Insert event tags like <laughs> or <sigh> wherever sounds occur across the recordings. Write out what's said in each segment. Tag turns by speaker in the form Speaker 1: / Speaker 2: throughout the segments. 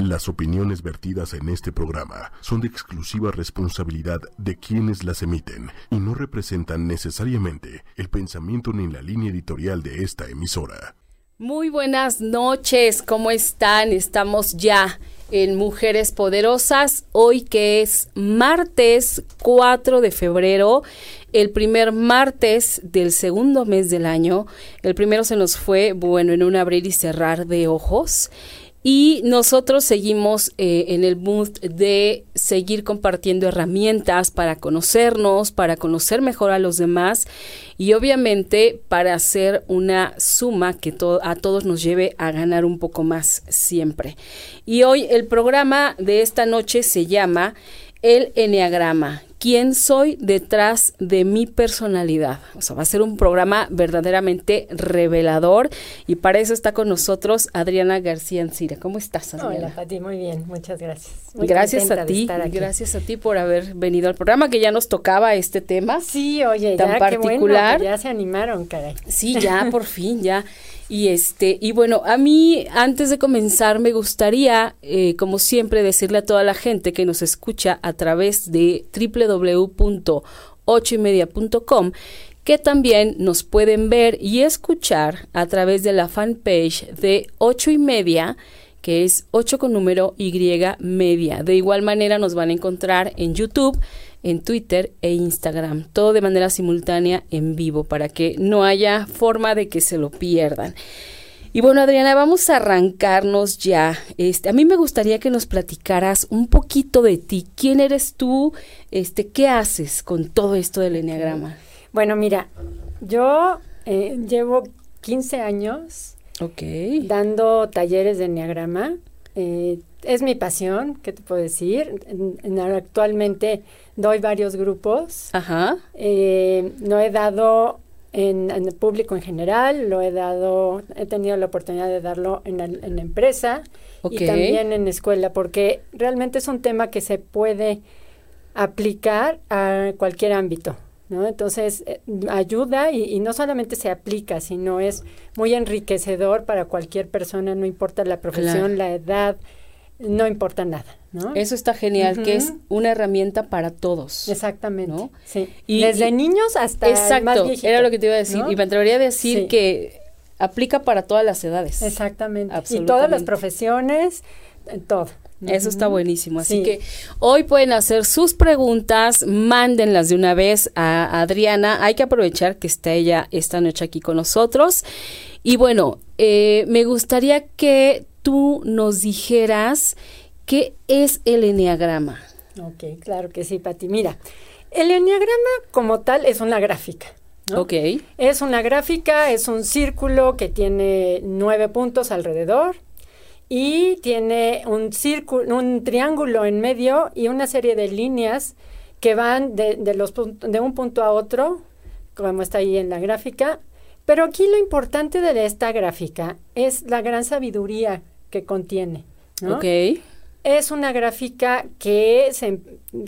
Speaker 1: Las opiniones vertidas en este programa son de exclusiva responsabilidad de quienes las emiten y no representan necesariamente el pensamiento ni la línea editorial de esta emisora.
Speaker 2: Muy buenas noches, ¿cómo están? Estamos ya en Mujeres Poderosas, hoy que es martes 4 de febrero, el primer martes del segundo mes del año. El primero se nos fue, bueno, en un abrir y cerrar de ojos. Y nosotros seguimos eh, en el mood de seguir compartiendo herramientas para conocernos, para conocer mejor a los demás y obviamente para hacer una suma que a todos nos lleve a ganar un poco más siempre. Y hoy el programa de esta noche se llama El Enneagrama quién soy detrás de mi personalidad. O sea, va a ser un programa verdaderamente revelador y para eso está con nosotros Adriana García Ancira. ¿Cómo estás,
Speaker 3: Adriana? Hola, Pati, muy bien, muchas gracias.
Speaker 2: gracias a ti, gracias a ti por haber venido al programa que ya nos tocaba este tema.
Speaker 3: Sí, oye, tan particular. ya se animaron, caray.
Speaker 2: Sí, ya por <laughs> fin, ya. Y este, y bueno, a mí, antes de comenzar, me gustaría, eh, como siempre, decirle a toda la gente que nos escucha a través de www.ochoymedia.com que también nos pueden ver y escuchar a través de la fanpage de ocho y media que es 8 con número Y media. De igual manera nos van a encontrar en YouTube, en Twitter e Instagram, todo de manera simultánea en vivo para que no haya forma de que se lo pierdan. Y bueno, Adriana, vamos a arrancarnos ya. Este, a mí me gustaría que nos platicaras un poquito de ti. ¿Quién eres tú? Este, ¿qué haces con todo esto del enneagrama?
Speaker 3: Bueno, mira, yo eh, llevo 15 años dando talleres de enneagrama. Eh, es mi pasión, ¿qué te puedo decir? actualmente doy varios grupos. Ajá. Eh, no he dado en, el público en general, lo he dado, he tenido la oportunidad de darlo en la, en empresa y también en escuela, porque realmente es un tema que se puede aplicar a cualquier ámbito. ¿No? Entonces, eh, ayuda y, y, no solamente se aplica, sino es muy enriquecedor para cualquier persona, no importa la profesión, la edad, no importa nada. ¿no?
Speaker 2: Eso está genial, que es una herramienta para todos.
Speaker 3: Exactamente. ¿no? Sí. Y, Desde niños hasta exacto, más viejito,
Speaker 2: era lo que te iba a decir. Y me atrevería a decir que aplica para todas las edades.
Speaker 3: Exactamente. Y todas las profesiones, todo.
Speaker 2: Eso está buenísimo. Así que hoy pueden hacer sus preguntas, mándenlas de una vez a Adriana. Hay que aprovechar que está ella esta noche aquí con nosotros. Y bueno, eh, me gustaría que tú nos dijeras qué es el enneagrama.
Speaker 3: Ok, claro que sí, Pati. Mira, el enneagrama como tal es una gráfica.
Speaker 2: Ok.
Speaker 3: Es una gráfica, es un círculo que tiene nueve puntos alrededor y tiene un círculo, un triángulo en medio y una serie de líneas que van de, de, los, de un punto a otro, como está ahí en la gráfica. Pero aquí lo importante de esta gráfica es la gran sabiduría que contiene.
Speaker 2: Ok.
Speaker 3: Es una gráfica que, se,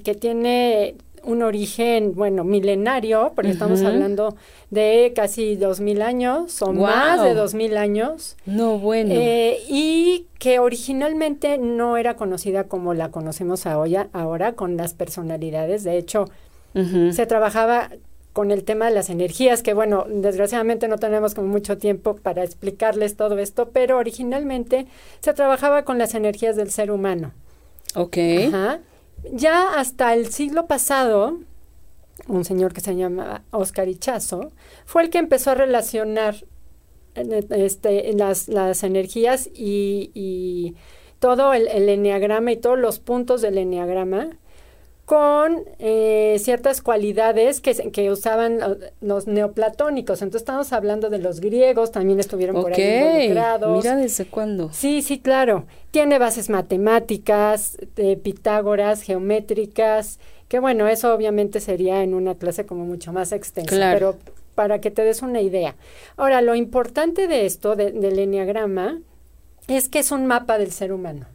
Speaker 3: que tiene un origen, bueno, milenario, porque estamos hablando de casi dos mil años o más de dos mil años.
Speaker 2: No, bueno.
Speaker 3: Eh, y que originalmente no era conocida como la conocemos ahora, ahora con las personalidades. De hecho, se trabajaba con el tema de las energías, que bueno, desgraciadamente no tenemos como mucho tiempo para explicarles todo esto, pero originalmente se trabajaba con las energías del ser humano.
Speaker 2: Ok.
Speaker 3: Ajá. Ya hasta el siglo pasado, un señor que se llama Oscar Ichazo, fue el que empezó a relacionar este, las, energías y, y todo el, el enneagrama y todos los puntos del enneagrama con eh, ciertas cualidades que, que usaban los, neoplatónicos. Entonces estamos hablando de los griegos, también estuvieron por ahí involucrados.
Speaker 2: Mira desde cuándo.
Speaker 3: Sí, sí, claro. Tiene bases matemáticas, de Pitágoras, geométricas, que bueno, eso obviamente sería en una clase como mucho más extensa, pero para que te des una idea. Ahora, lo importante de esto, del enneagrama, es que es un mapa del ser humano.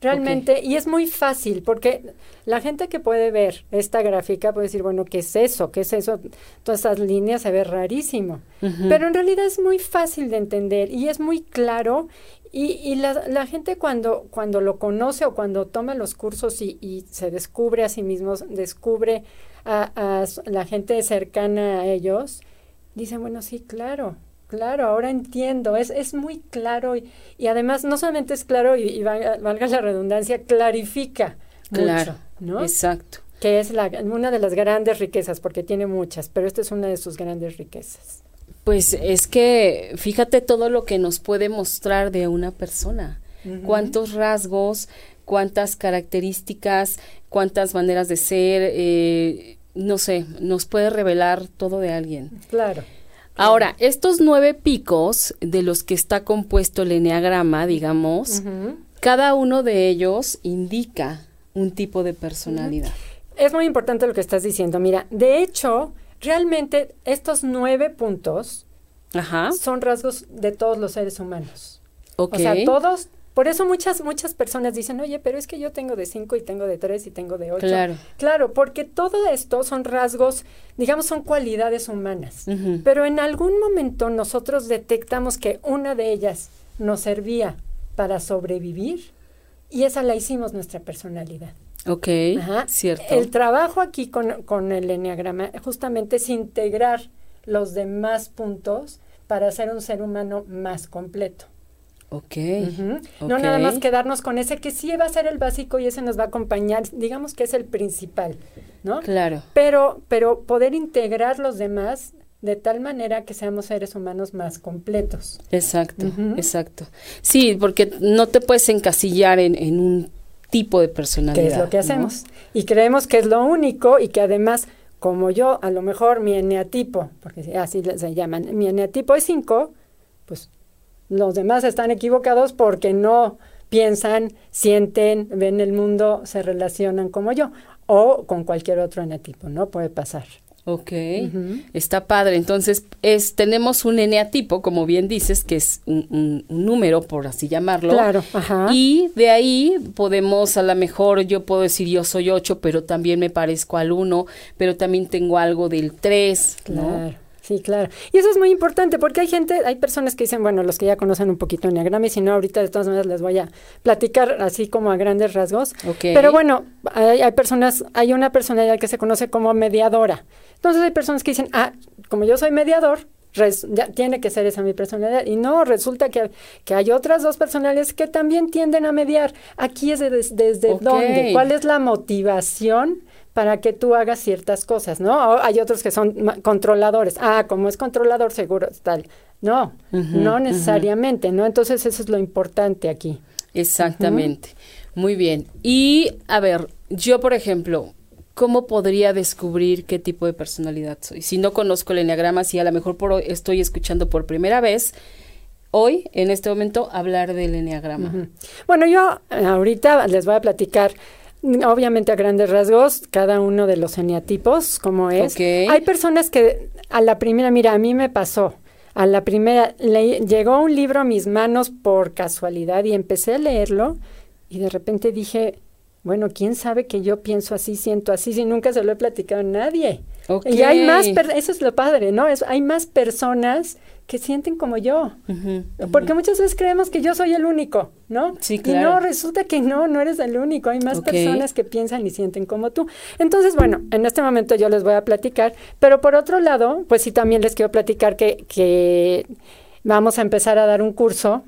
Speaker 3: Realmente, y es muy fácil, porque la gente que puede ver esta gráfica puede decir, bueno, ¿qué es eso? ¿Qué es eso? Todas esas líneas se ve rarísimo. Pero en realidad es muy fácil de entender y es muy claro. Y, y la, la, gente cuando, cuando lo conoce o cuando toma los cursos y, y se descubre a sí mismos, descubre a, a, la gente cercana a ellos, dicen, bueno, sí, claro, Claro, ahora entiendo, es, es muy claro y, y además no solamente es claro y, valga, la redundancia, clarifica
Speaker 2: claro,
Speaker 3: mucho, ¿no?
Speaker 2: Exacto.
Speaker 3: Que es la, una de las grandes riquezas, porque tiene muchas, pero esta es una de sus grandes riquezas.
Speaker 2: Pues es que fíjate todo lo que nos puede mostrar de una persona, cuántos rasgos, cuántas características, cuántas maneras de ser, eh, no sé, nos puede revelar todo de alguien.
Speaker 3: Claro.
Speaker 2: Ahora, estos nueve picos de los que está compuesto el eneagrama, digamos, cada uno de ellos indica un tipo de personalidad.
Speaker 3: Es muy importante lo que estás diciendo. Mira, de hecho, realmente estos nueve puntos son rasgos de todos los seres humanos. O sea, todos por eso muchas, muchas personas dicen, oye, pero es que yo tengo de cinco y tengo de tres y tengo de ocho.
Speaker 2: Claro.
Speaker 3: Claro, porque todo esto son rasgos, digamos, son cualidades humanas. Pero en algún momento nosotros detectamos que una de ellas nos servía para sobrevivir y esa la hicimos nuestra personalidad.
Speaker 2: Ok, cierto.
Speaker 3: El trabajo aquí con, con el enneagrama justamente es integrar los demás puntos para ser un ser humano más completo.
Speaker 2: Okay,
Speaker 3: No nada más quedarnos con ese que sí va a ser el básico y ese nos va a acompañar, digamos que es el principal, ¿no?
Speaker 2: Claro.
Speaker 3: Pero, pero poder integrar los demás de tal manera que seamos seres humanos más completos.
Speaker 2: Exacto, exacto. Sí, porque no te puedes encasillar en, en, un tipo de personalidad.
Speaker 3: Que es lo que hacemos. Y creemos que es lo único y que además, como yo, a lo mejor mi eneatipo, porque así se llaman, mi eneatipo es 5, pues los demás están equivocados porque no piensan, sienten, ven el mundo, se relacionan como yo o con cualquier otro eneatipo, ¿no? Puede pasar.
Speaker 2: Ok, está padre. Entonces, es, tenemos un eneatipo, como bien dices, que es un, número, por así llamarlo.
Speaker 3: Claro, ajá.
Speaker 2: Y de ahí podemos, a lo mejor, yo puedo decir yo soy ocho, pero también me parezco al uno, pero también tengo algo del tres,
Speaker 3: claro. Sí, claro. Y eso es muy importante porque hay gente, hay personas que dicen, bueno, los que ya conocen un poquito Enneagrama y si no, ahorita de todas maneras les voy a platicar así como a grandes rasgos. Pero bueno, hay, hay, personas, hay una personalidad que se conoce como mediadora. Entonces hay personas que dicen, ah, como yo soy mediador, ya tiene que ser esa mi personalidad. Y no, resulta que, que, hay otras dos personalidades que también tienden a mediar. Aquí es desde dónde, cuál es la motivación para que tú hagas ciertas cosas, ¿no? hay otros que son controladores. Ah, como es controlador, seguro tal. No, no necesariamente, ¿no? Entonces eso es lo importante aquí.
Speaker 2: Exactamente. Muy bien. Y a ver, yo por ejemplo, ¿cómo podría descubrir qué tipo de personalidad soy? Si no conozco el enneagrama, si a lo mejor por, estoy escuchando por primera vez, hoy, en este momento, hablar del enneagrama.
Speaker 3: Bueno, yo ahorita les voy a platicar obviamente a grandes rasgos, cada uno de los eneatipos, como es. Hay personas que a la primera, mira, a mí me pasó, a la primera, le, llegó un libro a mis manos por casualidad y empecé a leerlo y de repente dije, bueno, ¿quién sabe que yo pienso así, siento así, si nunca se lo he platicado a nadie? Y hay más, eso es lo padre, ¿no? Es, hay más personas que sienten como yo. Porque muchas veces creemos que yo soy el único, ¿no?
Speaker 2: Sí, claro.
Speaker 3: Y no, resulta que no, no eres el único. Hay más personas que piensan y sienten como tú. Entonces, bueno, en este momento yo les voy a platicar. Pero por otro lado, pues sí, también les quiero platicar que, que vamos a empezar a dar un curso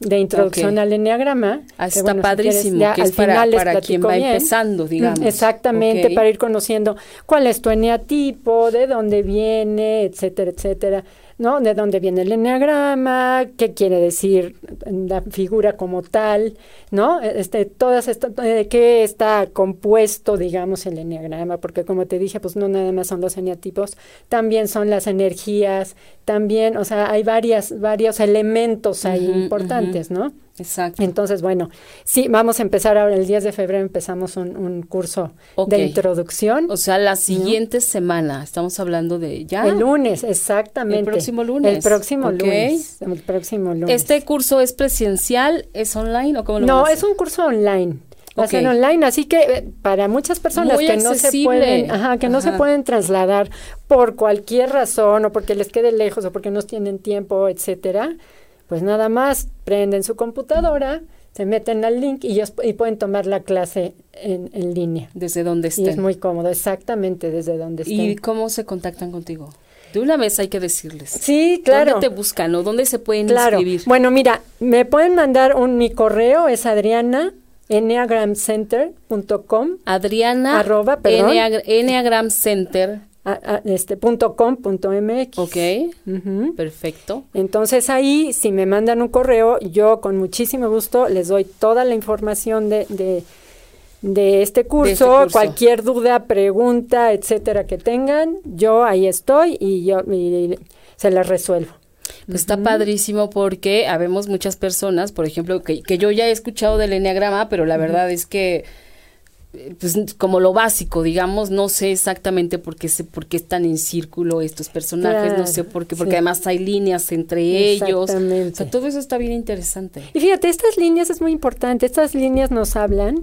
Speaker 3: de introducción al enneagrama.
Speaker 2: Ah, está padrísimo, que es para, para quien va empezando, digamos.
Speaker 3: Exactamente, para ir conociendo cuál es tu eneatipo, de dónde viene, etcétera, etcétera. ¿No? De dónde viene el enneagrama, qué quiere decir la figura como tal, ¿no? Este, todas estas, de qué está compuesto, digamos, el enneagrama, porque como te dije, pues no nada más son los eneatipos, también son las energías, también, o sea, hay varias, varios elementos ahí importantes, ¿no?
Speaker 2: Exacto.
Speaker 3: Entonces, bueno, sí, vamos a empezar ahora, el 10 de febrero empezamos un, curso de introducción.
Speaker 2: O sea, la siguiente semana, estamos hablando de ya.
Speaker 3: El lunes, exactamente. El
Speaker 2: próximo lunes.
Speaker 3: El próximo lunes. El próximo lunes.
Speaker 2: ¿Este curso es presencial, es online o cómo lo
Speaker 3: No, es un curso online. Hacen online, así que eh, para muchas personas que no se pueden, ajá, que no se pueden trasladar por cualquier razón o porque les quede lejos o porque no tienen tiempo, etcétera, pues nada más prenden su computadora, se meten al link y, ellos, y pueden tomar la clase en, en, línea.
Speaker 2: Desde donde estén.
Speaker 3: Y es muy cómodo, exactamente desde donde estén.
Speaker 2: ¿Y cómo se contactan contigo? De una vez hay que decirles.
Speaker 3: Sí, claro.
Speaker 2: ¿Dónde te buscan o dónde se pueden claro. inscribir?
Speaker 3: Bueno, mira, me pueden mandar un mi correo, es Adriana enneagramcenter.com
Speaker 2: Adriana
Speaker 3: arroba, perdón,
Speaker 2: enneagramcenter
Speaker 3: este punto com punto mx
Speaker 2: ok. Perfecto.
Speaker 3: Entonces ahí si me mandan un correo yo con muchísimo gusto les doy toda la información de, de, de, este, curso, cualquier duda pregunta etcétera que tengan yo ahí estoy y yo se las resuelvo.
Speaker 2: Pues está padrísimo porque habemos muchas personas, por ejemplo, que, que yo ya he escuchado del enneagrama, pero la verdad es que pues como lo básico, digamos, no sé exactamente por qué, se, por qué están en círculo estos personajes, no sé por qué, porque además hay líneas entre ellos. O sea, todo eso está bien interesante.
Speaker 3: Y fíjate, estas líneas es muy importante, estas líneas nos hablan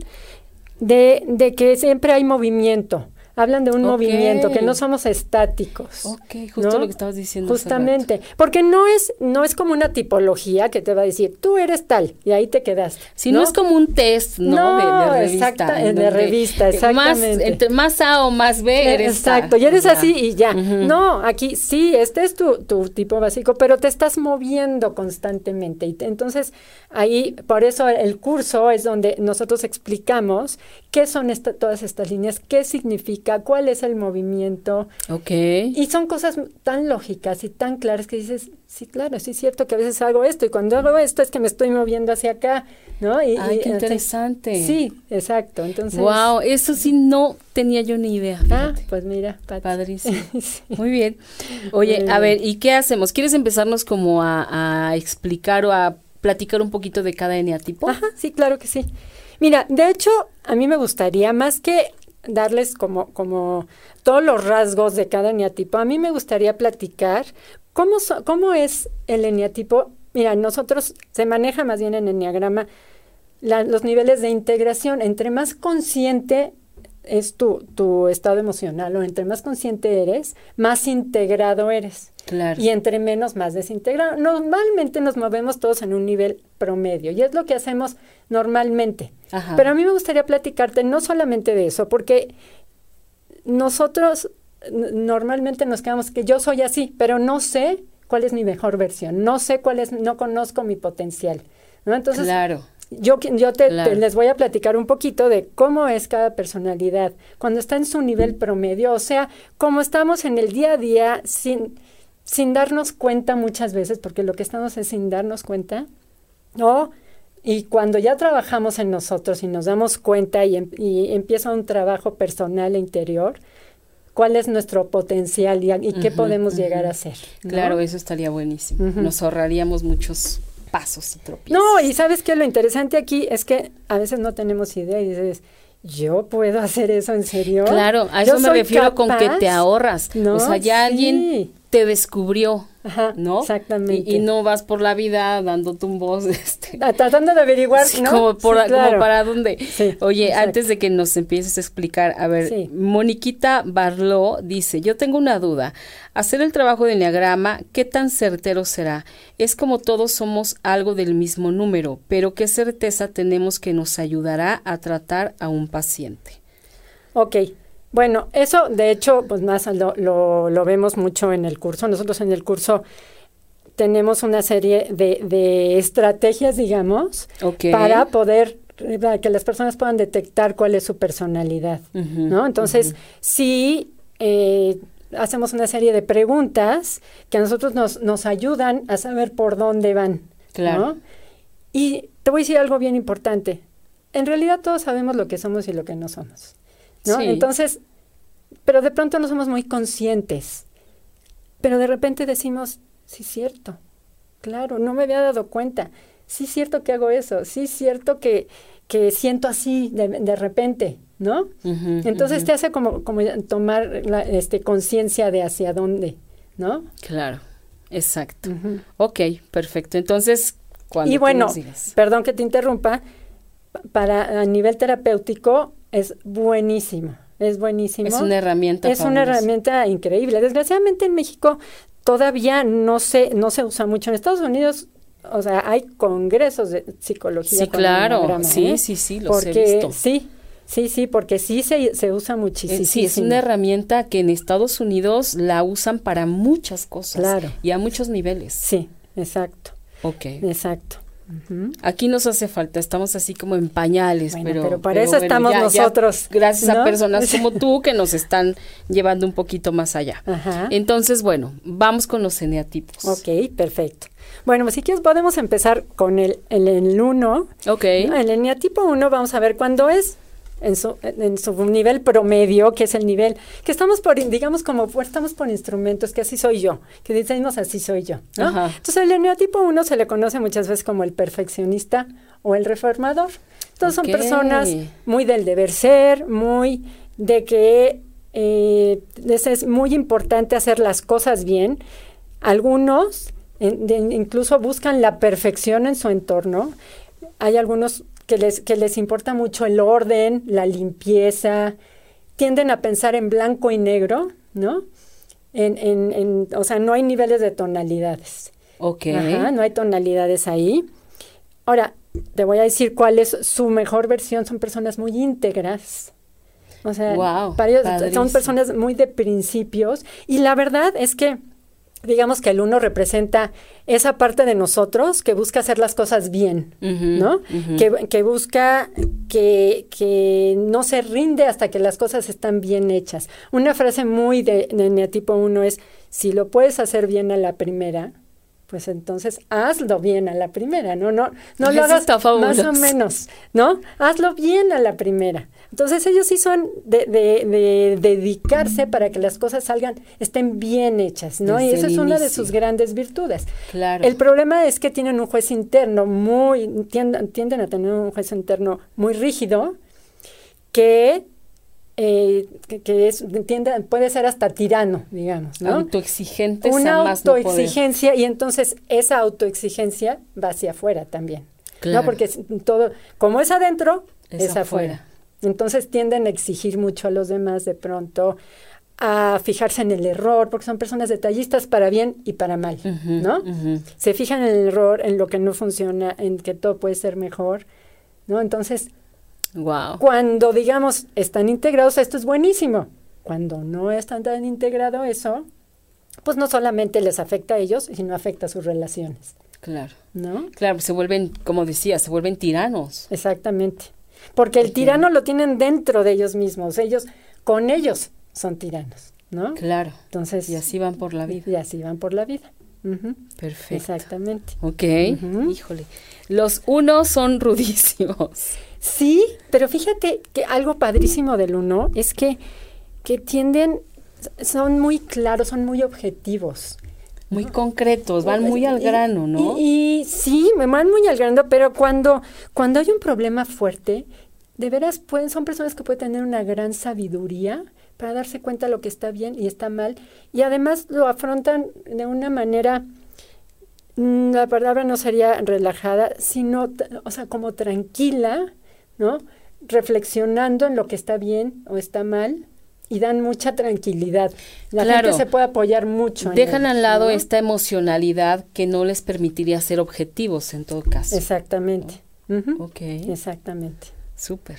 Speaker 3: de, de que siempre hay movimiento hablan de un movimiento, que no somos estáticos.
Speaker 2: Ok, justo lo que estabas diciendo.
Speaker 3: Justamente, porque no es, no es como una tipología que te va a decir, tú eres tal, y ahí te quedas.
Speaker 2: Si no, es como un test, ¿no?
Speaker 3: de, revista. de revista, exactamente.
Speaker 2: Más, A o más B eres
Speaker 3: Exacto, y eres así y ya. No, aquí sí, este es tu, tu tipo básico, pero te estás moviendo constantemente. Y entonces, ahí, por eso el curso es donde nosotros explicamos qué son todas estas líneas, qué significa cuál es el movimiento.
Speaker 2: Ok.
Speaker 3: Y son cosas tan lógicas y tan claras que dices, sí, claro, sí es cierto que a veces hago esto y cuando hago esto es que me estoy moviendo hacia acá, ¿no? Y,
Speaker 2: Ay, qué interesante.
Speaker 3: sí, exacto. Entonces.
Speaker 2: Wow, eso sí no tenía yo ni idea.
Speaker 3: Ah, pues mira,
Speaker 2: padrísimo. <laughs> Muy bien. Oye, a ver, ¿y qué hacemos? ¿Quieres empezarnos como a, a explicar o a platicar un poquito de cada eneatipo?
Speaker 3: Ajá, sí, claro que sí. Mira, de hecho, a mí me gustaría más que darles como, como todos los rasgos de cada eneatipo. A mí me gustaría platicar cómo, cómo es el eneatipo. Mira, nosotros se maneja más bien en enneagrama los niveles de integración. Entre más consciente es tu, tu estado emocional o entre más consciente eres, más integrado eres.
Speaker 2: Claro.
Speaker 3: Y entre menos, más desintegrado. Normalmente nos movemos todos en un nivel promedio y es lo que hacemos normalmente. Pero a mí me gustaría platicarte no solamente de eso, porque nosotros normalmente nos quedamos que yo soy así, pero no sé cuál es mi mejor versión, no sé cuál es, no conozco mi potencial. ¿no? Entonces,
Speaker 2: claro.
Speaker 3: Yo, yo te, les voy a platicar un poquito de cómo es cada personalidad cuando está en su nivel promedio, o sea, cómo estamos en el día a día sin, sin darnos cuenta muchas veces, porque lo que estamos es sin darnos cuenta, ¿no? Y cuando ya trabajamos en nosotros y nos damos cuenta y, em, empieza un trabajo personal e interior, cuál es nuestro potencial y, qué podemos llegar a hacer.
Speaker 2: Claro, eso estaría buenísimo. Nos ahorraríamos muchos pasos y tropiezos.
Speaker 3: No, y sabes que lo interesante aquí es que a veces no tenemos idea y dices, yo puedo hacer eso en serio.
Speaker 2: Claro, a eso me refiero con que te ahorras. No, o sea, ya alguien te descubrió, ¿no?
Speaker 3: Exactamente.
Speaker 2: Y, no vas por la vida dando tumbos, <laughs> este,
Speaker 3: ah, tratando de averiguar, ¿no?
Speaker 2: Como, por, como para dónde. Oye, antes de que nos empieces a explicar, a ver, Moniquita Barló dice, yo tengo una duda, hacer el trabajo de enneagrama, ¿qué tan certero será? Es como todos somos algo del mismo número, pero ¿qué certeza tenemos que nos ayudará a tratar a un paciente?
Speaker 3: Ok, bueno, eso de hecho, pues más lo, lo, vemos mucho en el curso. Nosotros en el curso tenemos una serie de, de estrategias, digamos, para poder que las personas puedan detectar cuál es su personalidad, ¿no? Entonces, sí eh, hacemos una serie de preguntas que a nosotros nos, nos ayudan a saber por dónde van, claro. Y te voy a decir algo bien importante. En realidad todos sabemos lo que somos y lo que no somos. ¿No? Entonces, pero de pronto no somos muy conscientes. Pero de repente decimos, sí, cierto, claro, no me había dado cuenta. sí es cierto que hago eso, sí es cierto que, que siento así de, de repente, ¿no? Entonces te hace como, como tomar la, este, conciencia de hacia dónde, ¿no?
Speaker 2: Claro, exacto. Ok, perfecto. Entonces, cuando
Speaker 3: y bueno, perdón que te interrumpa, para a nivel terapéutico es buenísimo. Es buenísimo.
Speaker 2: Es una herramienta.
Speaker 3: Es una herramienta increíble. Desgraciadamente en México todavía no se, no se usa mucho. En Estados Unidos, o sea, hay congresos de psicología.
Speaker 2: Sí, claro. Sí, ¿eh? sí, sí, los
Speaker 3: porque,
Speaker 2: he visto.
Speaker 3: Sí, sí, sí, porque sí se, se usa muchísimo.
Speaker 2: sí, es una herramienta que en Estados Unidos la usan para muchas cosas.
Speaker 3: Claro.
Speaker 2: Y a muchos niveles.
Speaker 3: Sí, exacto.
Speaker 2: Ok.
Speaker 3: Exacto.
Speaker 2: Aquí nos hace falta, estamos así como en pañales, pero,
Speaker 3: pero para eso estamos nosotros.
Speaker 2: gracias a personas <laughs> como tú que nos están llevando un poquito más allá. Entonces, bueno, vamos con los eneatipos.
Speaker 3: Ok, perfecto. Bueno, pues si quieres podemos empezar con el 1. El, uno.
Speaker 2: ok.
Speaker 3: El eneatipo 1 vamos a ver cuándo es en su, en su nivel promedio, que es el nivel que estamos por, digamos, como estamos por instrumentos, que así soy yo, que decimos así soy yo. Entonces, el eneotipo 1 se le conoce muchas veces como el perfeccionista o el reformador. Entonces, son personas muy del deber ser, muy de que eh, es muy importante hacer las cosas bien. Algunos incluso buscan la perfección en su entorno. Hay algunos que les, que les importa mucho el orden, la limpieza, tienden a pensar en blanco y negro, ¿no? En, en, en, o sea, no hay niveles de tonalidades.
Speaker 2: Ok.
Speaker 3: Ajá, no hay tonalidades ahí. Ahora, te voy a decir cuál es su mejor versión. Son personas muy íntegras. O sea, para ellos son personas muy de principios. Y la verdad es que digamos que el uno representa esa parte de nosotros que busca hacer las cosas bien, ¿no? que, busca que, que, no se rinde hasta que las cosas están bien hechas. Una frase muy de, de tipo 1 es, si lo puedes hacer bien a la primera, pues entonces hazlo bien a la primera, ¿no? No, no lo hagas más o menos, ¿no? Hazlo bien a la primera. Entonces ellos sí son de, de, dedicarse para que las cosas salgan, estén bien hechas, ¿no? y esa es una de sus grandes virtudes.
Speaker 2: Claro.
Speaker 3: El problema es que tienen un juez interno muy, tienden, tienden a tener un juez interno muy rígido que eh, que, es, tiende, puede ser hasta tirano, digamos, ¿no?
Speaker 2: Autoexigente.
Speaker 3: Una autoexigencia y entonces esa autoexigencia va hacia afuera también, claro. ¿no? Porque todo, como es adentro, es, afuera. Entonces tienden a exigir mucho a los demás de pronto, a fijarse en el error, porque son personas detallistas para bien y para mal, ¿no? Se fijan en el error, en lo que no funciona, en que todo puede ser mejor, ¿no? Entonces,
Speaker 2: wow.
Speaker 3: cuando digamos están integrados, esto es buenísimo. Cuando no están tan integrado eso, pues no solamente les afecta a ellos, sino afecta a sus relaciones.
Speaker 2: Claro.
Speaker 3: ¿No?
Speaker 2: Claro, se vuelven, como decía, se vuelven tiranos.
Speaker 3: Exactamente. Porque el tirano lo tienen dentro de ellos mismos, ellos, con ellos son tiranos, ¿no?
Speaker 2: Claro.
Speaker 3: Entonces.
Speaker 2: Y así van por la vida.
Speaker 3: Y así van por la vida.
Speaker 2: Perfecto.
Speaker 3: Exactamente.
Speaker 2: Ok. Híjole. Los unos son rudísimos.
Speaker 3: Sí, pero fíjate que algo padrísimo del uno es que, que tienden, son muy claros, son muy objetivos
Speaker 2: muy concretos, van muy al grano, ¿no?
Speaker 3: Y, sí, me van muy al grano, pero cuando, cuando hay un problema fuerte, de veras pueden, son personas que pueden tener una gran sabiduría para darse cuenta de lo que está bien y está mal, y además lo afrontan de una manera, mm, la palabra no sería relajada, sino, o sea, como tranquila, ¿no? Reflexionando en lo que está bien o está mal, y dan mucha tranquilidad. La gente se puede apoyar mucho.
Speaker 2: Dejan al lado esta emocionalidad que no les permitiría ser objetivos en todo caso.
Speaker 3: Exactamente.
Speaker 2: Ok.
Speaker 3: Exactamente.
Speaker 2: Súper.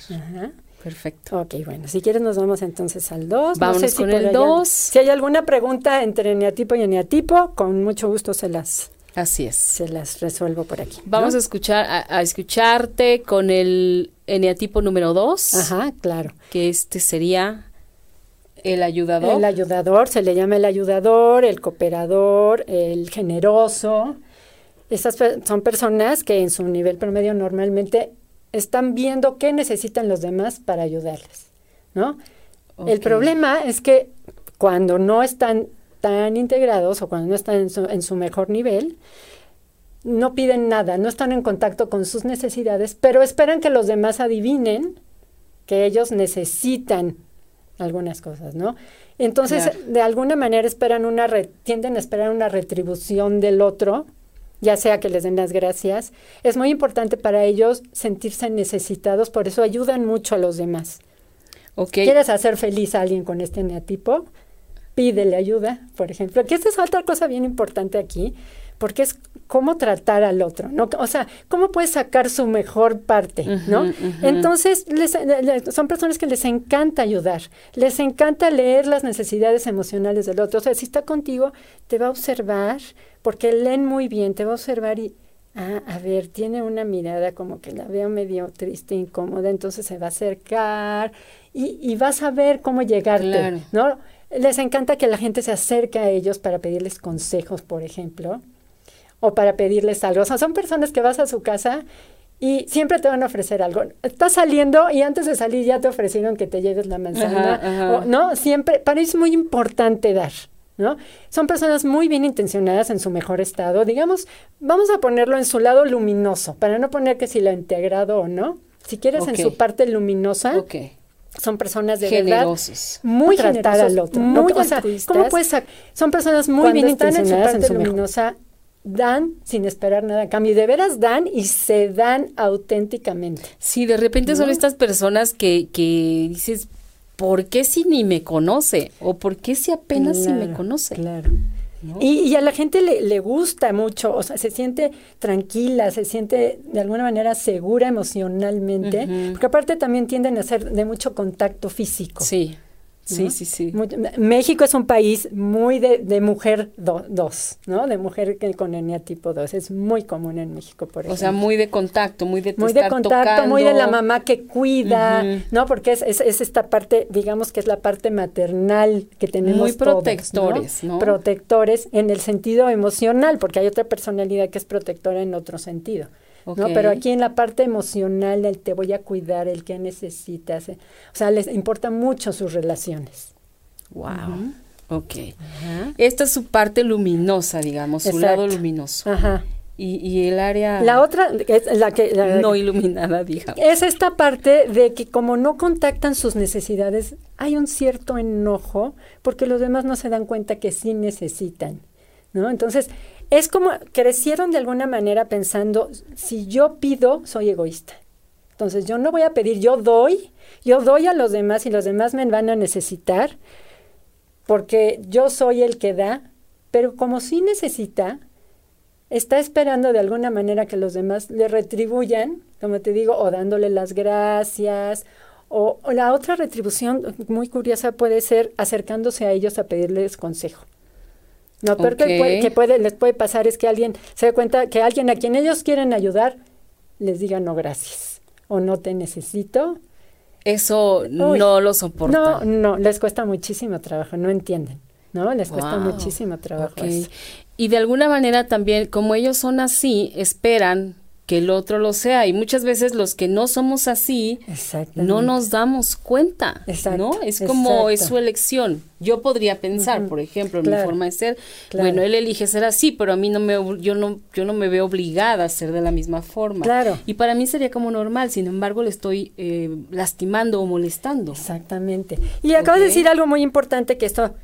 Speaker 2: Perfecto.
Speaker 3: Ok, bueno, si quieres nos vamos entonces al 2.
Speaker 2: Vamos con el 2.
Speaker 3: Si hay alguna pregunta entre eneatipo y eneatipo, con mucho gusto se las...
Speaker 2: Así es.
Speaker 3: Se las resuelvo por aquí.
Speaker 2: Vamos a escuchar a, escucharte con el eneatipo número 2.
Speaker 3: Ajá, claro.
Speaker 2: Que este sería el ayudador.
Speaker 3: El ayudador, se le llama el ayudador, el cooperador, el generoso. Estas son personas que en su nivel promedio normalmente están viendo qué necesitan los demás para ayudarles, ¿no? El problema es que cuando no están tan integrados o cuando no están en su, en su mejor nivel, no piden nada, no están en contacto con sus necesidades, pero esperan que los demás adivinen que ellos necesitan algunas cosas, ¿no? Entonces, de alguna manera esperan una tienden a esperar una retribución del otro, ya sea que les den las gracias. Es muy importante para ellos sentirse necesitados, por eso ayudan mucho a los demás. ¿Quieres hacer feliz a alguien con este neatipo? Pídele ayuda, por ejemplo. Que esta es otra cosa bien importante aquí, porque es cómo tratar al otro, ¿no? O sea, cómo puedes sacar su mejor parte, ¿no? Entonces, son personas que les encanta ayudar, les encanta leer las necesidades emocionales del otro. O sea, si está contigo, te va a observar, porque leen muy bien, te va a observar y, ah, a ver, tiene una mirada como que la veo medio triste, incómoda, entonces se va a acercar y, y vas a ver cómo llegarte, ¿no? Les encanta que la gente se acerque a ellos para pedirles consejos, por ejemplo, o para pedirles algo. O sea, son personas que vas a su casa y siempre te van a ofrecer algo. Estás saliendo y antes de salir ya te ofrecieron que te lleves la manzana, ¿no? Siempre, para ellos es muy importante dar. ¿No? Son personas muy bien intencionadas en su mejor estado. Digamos, vamos a ponerlo en su lado luminoso, para no poner que si lo ha integrado o no. Si quieres en su parte luminosa, son personas de
Speaker 2: generosos.
Speaker 3: muy tratadas al otro. Muy o sea, ¿cómo puedes Son personas muy bien intencionadas en su, luminosa, dan sin esperar nada a cambio. Y de veras dan y se dan auténticamente.
Speaker 2: Sí, de repente son estas personas que, que dices, ¿por qué si ni me conoce? ¿O por qué si apenas si me conoce?
Speaker 3: Claro. Y, a la gente le, le, gusta mucho, o sea, se siente tranquila, se siente de alguna manera segura emocionalmente, porque aparte también tienden a ser de mucho contacto físico.
Speaker 2: Sí. Sí, sí, sí.
Speaker 3: México es un país muy de, de mujer 2, ¿no? De mujer que, con tipo 2. Es muy común en México, por ejemplo.
Speaker 2: O sea, muy de contacto, muy de
Speaker 3: Muy de contacto, muy de la mamá que cuida, ¿no? Porque es, es, es, esta parte, digamos que es la parte maternal que tenemos
Speaker 2: Muy protectores, ¿no?
Speaker 3: Protectores en el sentido emocional, porque hay otra personalidad que es protectora en otro sentido. ¿No? Pero aquí en la parte emocional, el te voy a cuidar, el que necesitas, eh, o sea, les importa mucho sus relaciones.
Speaker 2: Wow. Ok. Esta es su parte luminosa, digamos, su lado luminoso. Ajá. Y, y, el área...
Speaker 3: La otra, es la que...
Speaker 2: no iluminada, digamos.
Speaker 3: Es esta parte de que como no contactan sus necesidades, hay un cierto enojo porque los demás no se dan cuenta que sí necesitan, ¿no? Entonces, es como crecieron de alguna manera pensando, si yo pido, soy egoísta. Entonces yo no voy a pedir, yo doy, yo doy a los demás y los demás me van a necesitar porque yo soy el que da, pero como sí necesita, está esperando de alguna manera que los demás le retribuyan, como te digo, o dándole las gracias, o, o la otra retribución muy curiosa puede ser acercándose a ellos a pedirles consejo. Lo peor que, puede, les puede pasar es que alguien se dé cuenta que alguien a quien ellos quieren ayudar les diga no gracias o no te necesito.
Speaker 2: Eso no lo soporta.
Speaker 3: No, no, les cuesta muchísimo trabajo, no entienden. ¿no? Les cuesta muchísimo trabajo.
Speaker 2: Y de alguna manera también, como ellos son así, esperan que el otro lo sea. Y muchas veces los que no somos así, no nos damos cuenta, ¿no? Es como es su elección. Yo podría pensar, por ejemplo, en mi forma de ser, bueno, él elige ser así, pero a mí no me, yo no, yo no me veo obligada a ser de la misma forma.
Speaker 3: Claro.
Speaker 2: Y para mí sería como normal, sin embargo, le estoy eh, lastimando o molestando.
Speaker 3: Exactamente. Y acabas de decir algo muy importante que esto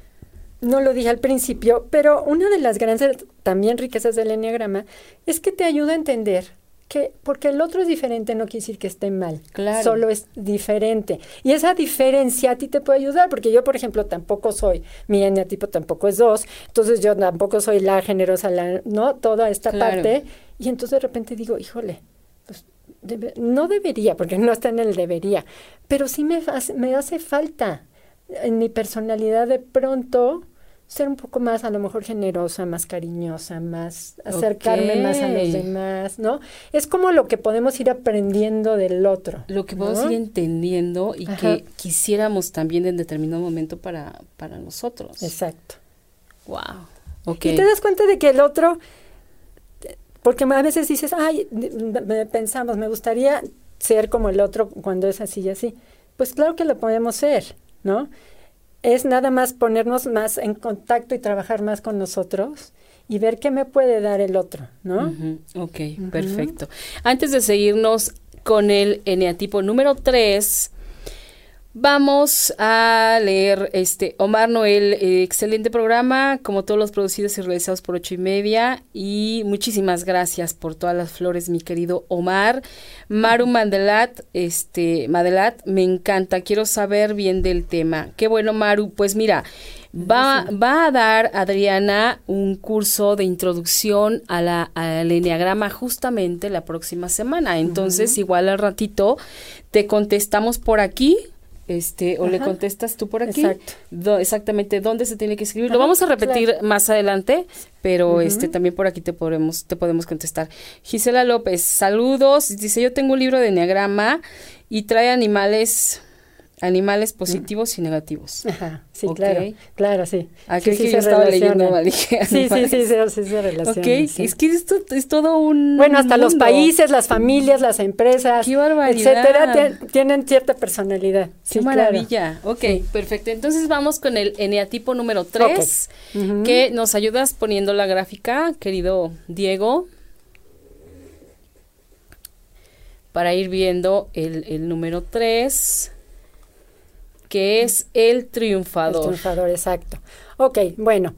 Speaker 3: no lo dije al principio, pero una de las grandes también riquezas del enneagrama es que te ayuda a entender que porque el otro es diferente no quiere decir que esté mal, claro. solo es diferente. Y esa diferencia a ti te puede ayudar, porque yo, por ejemplo, tampoco soy, mi tipo tampoco es dos, entonces yo tampoco soy la generosa, la, ¿no? Toda esta parte. Y entonces de repente digo, híjole, pues no debería, porque no está en el debería, pero sí me, me hace falta en mi personalidad de pronto ser un poco más a lo mejor generosa, más cariñosa, más acercarme más a los demás, ¿no? Es como lo que podemos ir aprendiendo del otro.
Speaker 2: Lo que podemos ir entendiendo y que quisiéramos también en determinado momento para, para nosotros.
Speaker 3: Exacto.
Speaker 2: Wow.
Speaker 3: Okay. Y te das cuenta de que el otro, porque a veces dices, ay, pensamos, me gustaría ser como el otro cuando es así y así. Pues claro que lo podemos ser, ¿no? Es nada más ponernos más en contacto y trabajar más con nosotros y ver qué me puede dar el otro, ¿no?
Speaker 2: Ok, perfecto. Antes de seguirnos con el eneatipo número 3, Vamos a leer este Omar Noel, eh, excelente programa, como todos los producidos y realizados por ocho y media. Y muchísimas gracias por todas las flores, mi querido Omar. Maru Mandelat, este, Madelat, me encanta, quiero saber bien del tema. Qué bueno, Maru. Pues mira, va, va a dar Adriana un curso de introducción a la, al enneagrama justamente la próxima semana. Entonces, igual al ratito te contestamos por aquí este o le contestas tú por aquí exactamente dónde se tiene que escribir lo vamos a repetir más adelante pero este también por aquí te podemos te podemos contestar. Gisela López saludos. Dice yo tengo un libro de enneagrama y trae animales Animales positivos y negativos.
Speaker 3: Ajá, sí, claro, claro, sí.
Speaker 2: Aquí sí, sí, yo estaba leyendo
Speaker 3: sí, sí, sí, sí, sí, se relaciona. Ok,
Speaker 2: es que esto es todo un
Speaker 3: Bueno, hasta los países, las familias, las empresas, Qué etcétera, tienen cierta personalidad.
Speaker 2: Qué maravilla. Ok, perfecto. Entonces vamos con el eneatipo número 3, que nos ayudas poniendo la gráfica, querido Diego. Para ir viendo el, el número 3 que es el triunfador. El
Speaker 3: triunfador, exacto. Ok, bueno.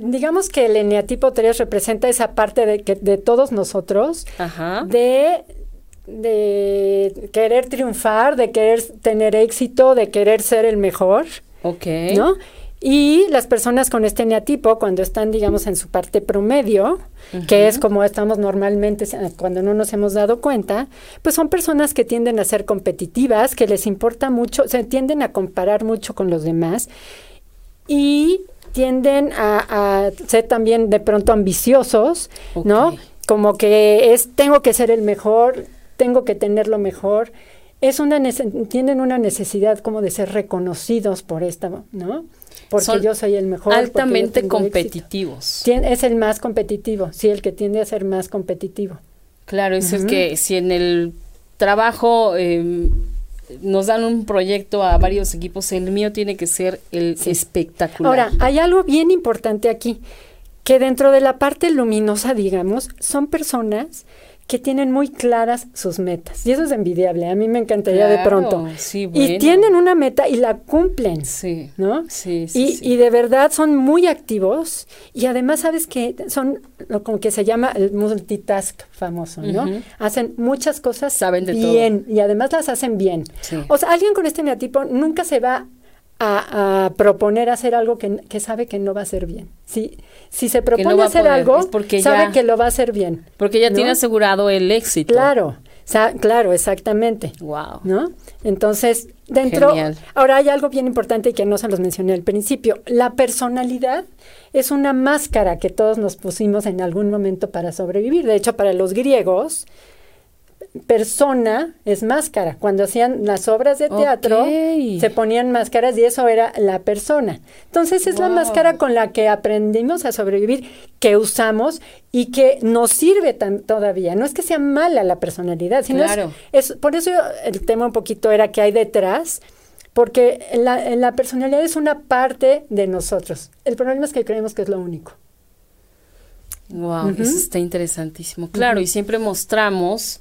Speaker 3: digamos que el eneatipo 3 representa esa parte de, que, de todos nosotros de de querer triunfar, de querer tener éxito, de querer ser el mejor.
Speaker 2: Ok.
Speaker 3: ¿No? Y las personas con este neatipo, cuando están, digamos, en su parte promedio, que es como estamos normalmente cuando no nos hemos dado cuenta, pues son personas que tienden a ser competitivas, que les importa mucho, se tienden a comparar mucho con los demás y tienden a, ser también de pronto ambiciosos, ¿no? Como que es, tengo que ser el mejor, tengo que tener lo mejor. Es una tienen una necesidad como de ser reconocidos por esta, ¿no? porque yo soy el mejor.
Speaker 2: Altamente competitivos.
Speaker 3: es el más competitivo, sí, el que tiende a ser más competitivo.
Speaker 2: Claro, eso es que si en el trabajo em, nos dan un proyecto a varios equipos, el mío tiene que ser el espectacular.
Speaker 3: Ahora, hay algo bien importante aquí, que dentro de la parte luminosa, digamos, son personas que tienen muy claras sus metas. Y eso es envidiable. A mí me encantaría de pronto. Y tienen una meta y la cumplen. Sí. ¿No?
Speaker 2: Sí,
Speaker 3: sí, y, y, de verdad son muy activos. Y además, ¿sabes que Son lo como que se llama el multitask famoso, ¿no? Hacen muchas cosas
Speaker 2: Saben de
Speaker 3: bien. Y además las hacen bien. O sea, alguien con este neatipo nunca se va a, proponer hacer algo que, que, sabe que no va a ser bien. Si, si se propone hacer algo, porque sabe que lo va a hacer bien.
Speaker 2: Porque ya tiene asegurado el éxito.
Speaker 3: Claro, claro, exactamente.
Speaker 2: Wow.
Speaker 3: ¿No? Entonces, dentro. Ahora hay algo bien importante que no se los mencioné al principio. La personalidad es una máscara que todos nos pusimos en algún momento para sobrevivir. De hecho, para los griegos, persona es máscara. Cuando hacían las obras de teatro, se ponían máscaras y eso era la persona. Entonces es la máscara con la que aprendimos a sobrevivir, que usamos y que nos sirve tan, todavía. No es que sea mala la personalidad, sino es, por eso el tema un poquito era que hay detrás. Porque la, personalidad es una parte de nosotros. El problema es que creemos que es lo único.
Speaker 2: Wow, eso está interesantísimo. Claro, y siempre mostramos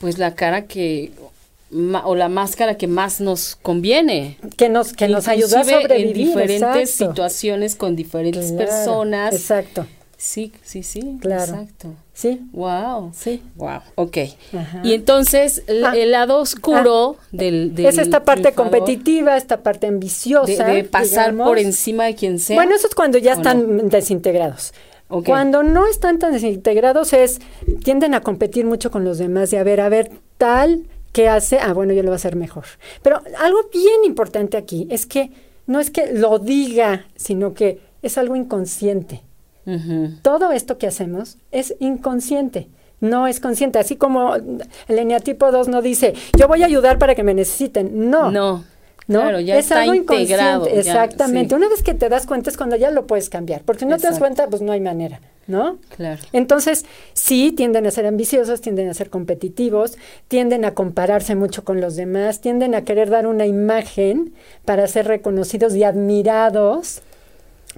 Speaker 2: pues la cara que o la máscara que más nos conviene.
Speaker 3: Que nos, que nos ayuda a sobrevivir.
Speaker 2: En diferentes situaciones con diferentes personas.
Speaker 3: Exacto.
Speaker 2: Sí, sí, sí.
Speaker 3: Claro.
Speaker 2: Exacto.
Speaker 3: Sí.
Speaker 2: Wow. Sí. Wow. Ok. Y entonces ah. el, lado oscuro ah. del,
Speaker 3: Es esta parte competitiva, esta parte ambiciosa.
Speaker 2: De, pasar por encima de quien sea.
Speaker 3: Bueno, eso es cuando ya están desintegrados. Cuando no están tan desintegrados es, tienden a competir mucho con los demás y a ver, a ver, tal que hace, ah, bueno, yo lo voy a hacer mejor. Pero algo bien importante aquí es que no es que lo diga, sino que es algo inconsciente. Todo esto que hacemos es inconsciente no es consciente. Así como el eneatipo 2 no dice, yo voy a ayudar para que me necesiten. No.
Speaker 2: No. Claro, ya
Speaker 3: es
Speaker 2: está algo integrado.
Speaker 3: Exactamente. Una vez que te das cuenta es cuando ya lo puedes cambiar. Porque si no te das cuenta, pues no hay manera, ¿no?
Speaker 2: Claro.
Speaker 3: Entonces, sí, tienden a ser ambiciosos, tienden a ser competitivos, tienden a compararse mucho con los demás, tienden a querer dar una imagen para ser reconocidos y admirados,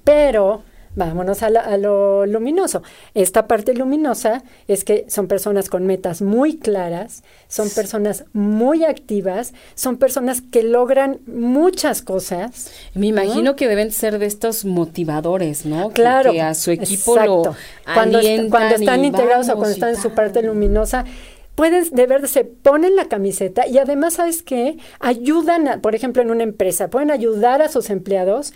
Speaker 3: pero vámonos a, lo luminoso. Esta parte luminosa es que son personas con metas muy claras, son personas muy activas, son personas que logran muchas cosas.
Speaker 2: Me imagino que deben ser de estos motivadores, ¿no?
Speaker 3: Claro.
Speaker 2: Que, a su equipo lo
Speaker 3: cuando, cuando están integrados o cuando están en su parte luminosa, pueden de verdad se ponen la camiseta y además sabes qué ayudan por ejemplo en una empresa pueden ayudar a sus empleados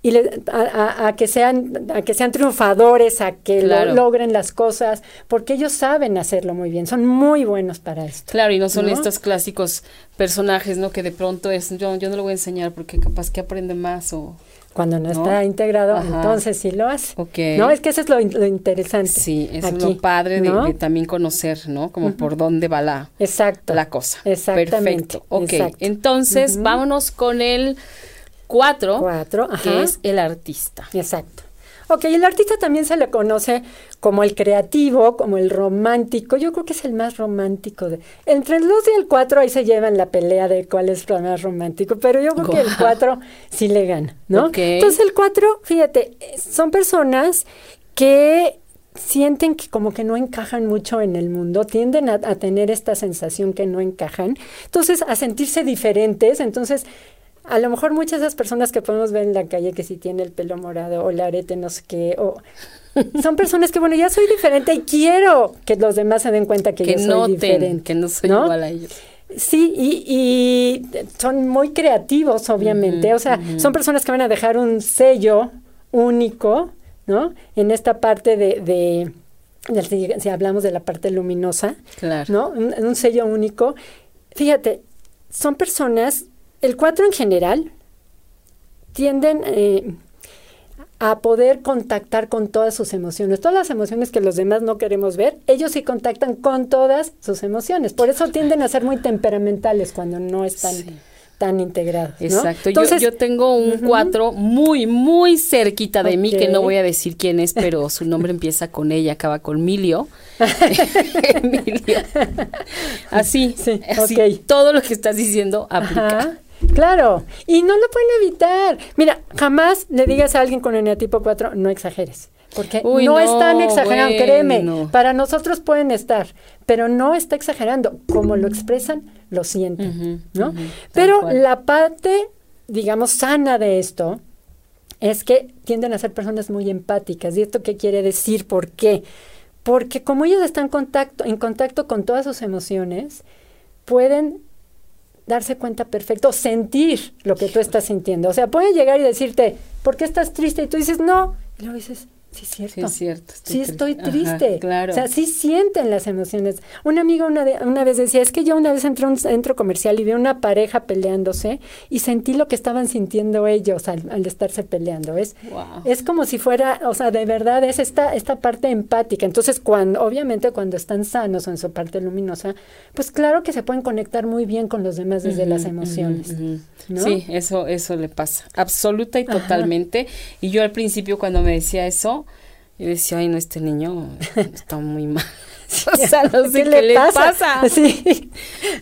Speaker 3: y a, que sean a que sean triunfadores a que logren las cosas porque ellos saben hacerlo muy bien son muy buenos para esto
Speaker 2: claro y no son estos clásicos personajes no que de pronto es yo yo no lo voy a enseñar porque capaz que aprende más o
Speaker 3: cuando no, está integrado, entonces sí lo hace. No, es que eso es lo, interesante.
Speaker 2: Sí, es lo padre de, también conocer, ¿no? Como por dónde va la,
Speaker 3: Exacto.
Speaker 2: la cosa.
Speaker 3: Exactamente.
Speaker 2: Perfecto. Ok, entonces vámonos con el cuatro,
Speaker 3: cuatro
Speaker 2: que es el artista.
Speaker 3: Exacto. Ok, el artista también se le conoce como el creativo, como el romántico. Yo creo que es el más romántico. De, entre el 2 y el 4 ahí se llevan la pelea de cuál es el más romántico, pero yo creo que el 4 sí le gana, ¿no? Entonces el 4, fíjate, son personas que sienten que como que no encajan mucho en el mundo, tienden a, a, tener esta sensación que no encajan, entonces a sentirse diferentes, entonces a lo mejor muchas de esas personas que podemos ver en la calle que si tiene el pelo morado o el arete no sé qué, o <laughs> son personas que bueno, ya soy diferente y quiero que los demás se den cuenta que, yo soy diferente.
Speaker 2: Que no soy igual a ellos.
Speaker 3: Sí, y, son muy creativos, obviamente. o sea, son personas que van a dejar un sello único, ¿no? En esta parte de, de, si hablamos de la parte luminosa,
Speaker 2: claro.
Speaker 3: ¿no? un sello único. Fíjate, son personas el 4 en general tienden eh, a poder contactar con todas sus emociones. Todas las emociones que los demás no queremos ver, ellos sí contactan con todas sus emociones. Por eso tienden a ser muy temperamentales cuando no están tan integrados.
Speaker 2: Exacto. Entonces, yo, tengo un 4 muy, muy cerquita de mí, que no voy a decir quién es, pero su nombre empieza con ella, acaba con Milio. <laughs> <laughs> Emilio. Así, sí, así todo lo que estás diciendo aplica.
Speaker 3: Claro, y no lo pueden evitar. Mira, jamás le digas a alguien con eneatipo 4, no exageres. Porque no, están exagerando, créeme. Para nosotros pueden estar, pero no está exagerando. Como lo expresan, lo sienten, ¿no? pero la parte, digamos, sana de esto es que tienden a ser personas muy empáticas. ¿Y esto qué quiere decir? ¿Por qué? Porque como ellos están contacto, en contacto con todas sus emociones, pueden darse cuenta perfecto, sentir lo que tú estás sintiendo. O sea, puede llegar y decirte, ¿por qué estás triste? Y tú dices, no. Y luego dices, Sí, es cierto. Sí,
Speaker 2: es cierto.
Speaker 3: Estoy sí, estoy triste.
Speaker 2: claro.
Speaker 3: O sea, sí sienten las emociones. Un amigo una, una vez decía, es que yo una vez entré a un centro comercial y vi una pareja peleándose y sentí lo que estaban sintiendo ellos al, estarse peleando. Es, es como si fuera, o sea, de verdad es esta, esta parte empática. Entonces, cuando, obviamente cuando están sanos o en su parte luminosa, pues claro que se pueden conectar muy bien con los demás desde las emociones.
Speaker 2: Sí, eso, eso le pasa. Absoluta y totalmente. Y yo al principio cuando me decía eso, yo decía, ay, no, este niño está muy mal. <laughs> o sea, no <laughs> sé qué, le pasa. <laughs> Sí.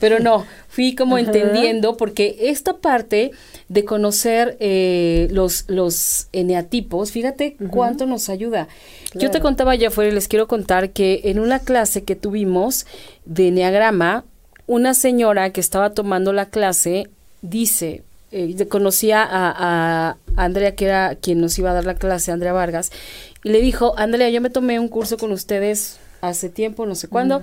Speaker 2: Pero no, fui como entendiendo, porque esta parte de conocer eh, los, los eneatipos, fíjate cuánto nos ayuda. Yo te contaba ya afuera y les quiero contar que en una clase que tuvimos de eneagrama, una señora que estaba tomando la clase dice, eh, conocía a, a, Andrea, que era quien nos iba a dar la clase, Andrea Vargas, y le dijo, Andrea, yo me tomé un curso con ustedes hace tiempo, no sé cuándo,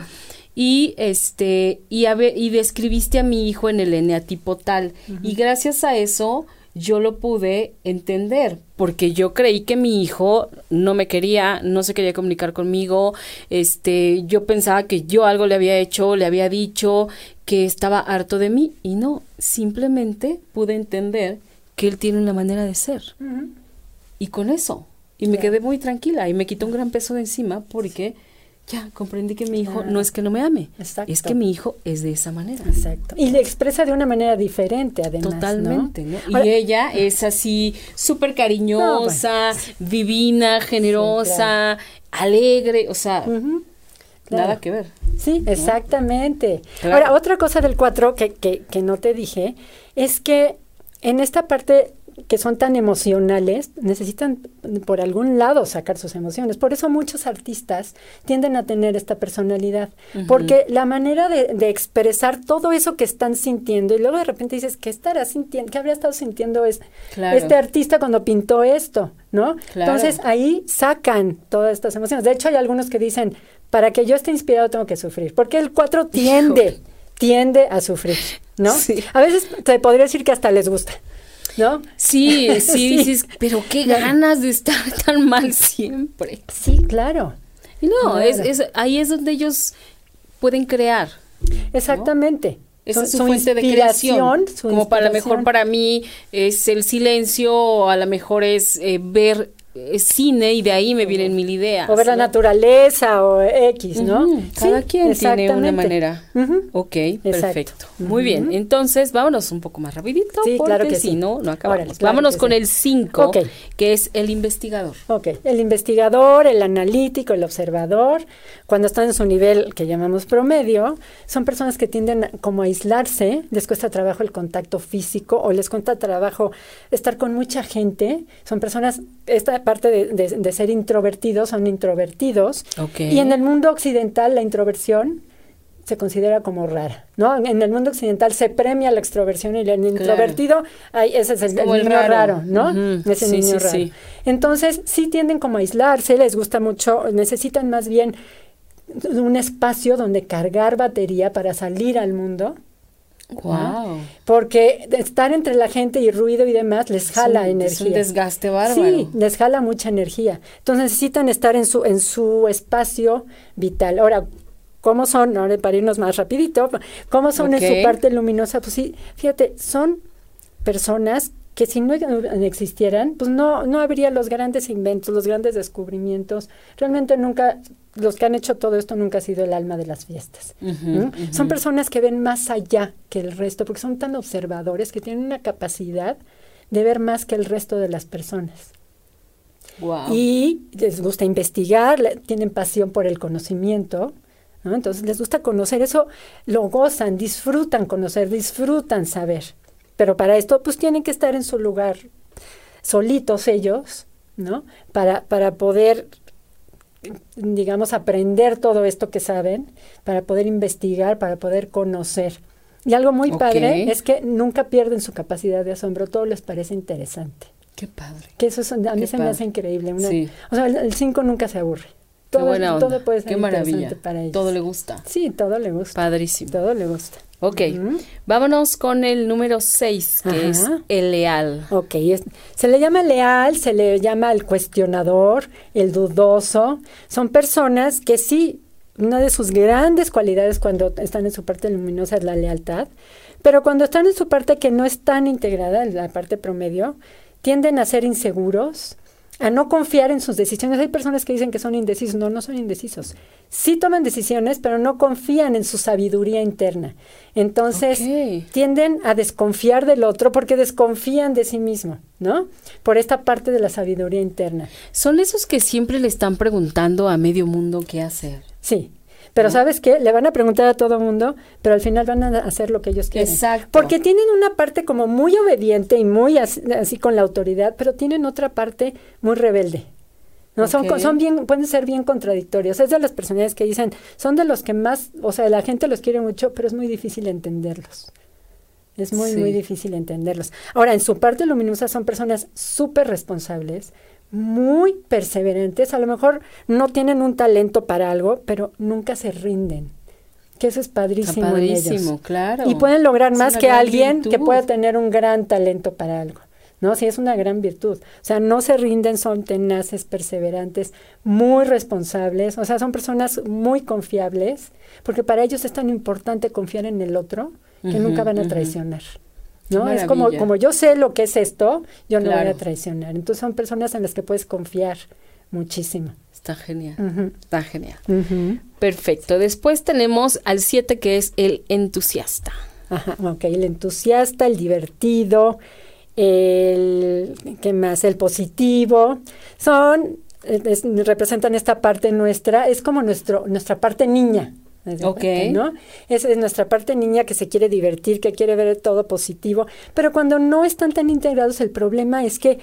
Speaker 2: y este, y, a y describiste a mi hijo en el eneatipo tal, y gracias a eso yo lo pude entender, porque yo creí que mi hijo no me quería, no se quería comunicar conmigo, este, yo pensaba que yo algo le había hecho, le había dicho que estaba harto de mí y no, simplemente pude entender que él tiene una manera de ser. Y con eso, y me quedé muy tranquila y me quitó un gran peso de encima porque ya comprendí que mi hijo no es que no me ame, es que mi hijo es de esa manera.
Speaker 3: Exacto. Y le expresa de una manera diferente, además.
Speaker 2: Totalmente, ¿no? Y ella es así súper cariñosa, divina, generosa, alegre, o sea, nada que ver.
Speaker 3: Sí, exactamente. Ahora, otra cosa del 4 que, que, que no te dije es que en esta parte que son tan emocionales necesitan por algún lado sacar sus emociones. Por eso muchos artistas tienden a tener esta personalidad, porque la manera de, expresar todo eso que están sintiendo y luego de repente dices, ¿qué estará sintiendo? ¿Qué habría estado sintiendo es, este artista cuando pintó esto? ¿No? Entonces ahí sacan todas estas emociones. De hecho hay algunos que dicen, para que yo esté inspirado tengo que sufrir, porque el cuatro tiende, tiende a sufrir, ¿no? A veces te podría decir que hasta les gusta. ¿No?
Speaker 2: Sí, <laughs> sí, dices, pero qué ganas de estar <laughs> tan mal siempre.
Speaker 3: Sí, claro.
Speaker 2: Y no, Es, es, ahí es donde ellos pueden crear.
Speaker 3: Exactamente.
Speaker 2: Esa es su, fuente de creación. Como para lo mejor para mí es el silencio, o a lo mejor es eh, ver cine y de ahí me vienen mil ideas.
Speaker 3: O ver la naturaleza o X, ¿no?
Speaker 2: Cada quien tiene una manera. Ok, perfecto. Muy bien, entonces vámonos un poco más rapidito. Sí, claro que si no, no acabamos. vámonos con el 5, que es el investigador.
Speaker 3: Ok, el investigador, el analítico, el observador, cuando están en su nivel que llamamos promedio, son personas que tienden como a aislarse, les cuesta trabajo el contacto físico o les cuesta trabajo estar con mucha gente. Son personas, esta parte de, ser introvertidos, son introvertidos. Y en el mundo occidental la introversión se considera como rara, ¿no? En el mundo occidental se premia la extroversión y el introvertido, ese es el, niño raro, ¿no? Ese niño raro. Entonces, sí tienden como a aislarse, les gusta mucho, necesitan más bien un espacio donde cargar batería para salir al mundo
Speaker 2: Wow.
Speaker 3: Porque estar entre la gente y ruido y demás les jala energía. Es
Speaker 2: un desgaste bárbaro.
Speaker 3: Sí, les jala mucha energía. Entonces necesitan estar en su, en su espacio vital. Ahora, ¿cómo son? Ahora para irnos más rapidito, ¿cómo son en su parte luminosa? Pues sí, fíjate, son personas que si no existieran, pues no, no habría los grandes inventos, los grandes descubrimientos. Realmente nunca, los que han hecho todo esto nunca ha sido el alma de las fiestas. Son personas que ven más allá que el resto, porque son tan observadores que tienen una capacidad de ver más que el resto de las personas. Y les gusta investigar, tienen pasión por el conocimiento. Entonces les gusta conocer, eso lo gozan, disfrutan conocer, disfrutan saber. Pero para esto, pues tienen que estar en su lugar solitos ellos, ¿no? Para, para poder, digamos, aprender todo esto que saben, para poder investigar, para poder conocer. Y algo muy padre es que nunca pierden su capacidad de asombro, todo les parece interesante.
Speaker 2: Qué padre.
Speaker 3: Que eso a mí se me hace increíble. O sea, el 5 nunca se aburre. Todo, todo puede ser
Speaker 2: Qué maravilla.
Speaker 3: para ellos.
Speaker 2: Todo le gusta.
Speaker 3: Sí, todo le gusta.
Speaker 2: Padrísimo.
Speaker 3: Todo le gusta.
Speaker 2: Ok, vámonos con el número 6, que es el leal.
Speaker 3: Ok, se le llama leal, se le llama el cuestionador, el dudoso. Son personas que sí, una de sus grandes cualidades cuando están en su parte luminosa es la lealtad, pero cuando están en su parte que no es tan integrada, en la parte promedio, tienden a ser inseguros, a no confiar en sus decisiones. Hay personas que dicen que son indecisos, no, no son indecisos. Sí toman decisiones, pero no confían en su sabiduría interna. Entonces, tienden a desconfiar del otro porque desconfían de sí mismo, ¿no? Por esta parte de la sabiduría interna.
Speaker 2: Son esos que siempre le están preguntando a medio mundo qué hacer.
Speaker 3: Sí, pero ¿sabes qué? Le van a preguntar a todo mundo, pero al final van a hacer lo que ellos quieren.
Speaker 2: Exacto.
Speaker 3: Porque tienen una parte como muy obediente y muy así, con la autoridad, pero tienen otra parte muy rebelde. No, son, son bien, pueden ser bien contradictorios. Es de las personalidades que dicen, son de los que más, o sea, la gente los quiere mucho, pero es muy difícil entenderlos. Es muy, muy difícil entenderlos. Ahora, en su parte luminosa son personas súper responsables, muy perseverantes, a lo mejor no tienen un talento para algo, pero nunca se rinden. Que eso es padrísimo.
Speaker 2: padrísimo, claro.
Speaker 3: Y pueden lograr más que alguien que pueda tener un gran talento para algo. ¿no? Sí, es una gran virtud. O sea, no se rinden, son tenaces, perseverantes, muy responsables, o sea, son personas muy confiables, porque para ellos es tan importante confiar en el otro que nunca van a traicionar. ¿No? Es como, como yo sé lo que es esto, yo no voy a traicionar. Entonces son personas en las que puedes confiar muchísimo.
Speaker 2: Está genial, está genial. Perfecto. Después tenemos al 7 que es el entusiasta.
Speaker 3: Ajá, ok, el entusiasta, el divertido, el, ¿qué más? El positivo. Son, representan esta parte nuestra, es como nuestro, nuestra parte niña, Ok. ¿no? Esa es nuestra parte niña que se quiere divertir, que quiere ver todo positivo. Pero cuando no están tan integrados, el problema es que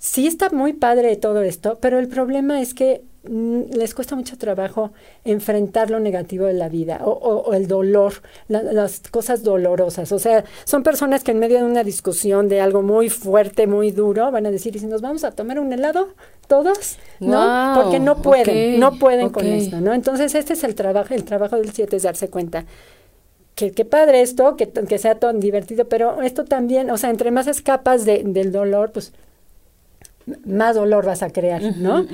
Speaker 3: sí está muy padre todo esto, pero el problema es que mm, les cuesta mucho trabajo enfrentar lo negativo de la vida o, el dolor, las cosas dolorosas. O sea, son personas que en medio de una discusión de algo muy fuerte, muy duro, van a decir, ¿y si nos vamos a tomar un helado? ¿Todos? ¿No? Porque no pueden, no pueden con esto, ¿no? Entonces, este es el trabajo, el trabajo del 7 es darse cuenta que, qué padre esto, que, que, sea tan divertido, pero esto también, o sea, entre más escapas de, del dolor, pues más dolor vas a crear, ¿no?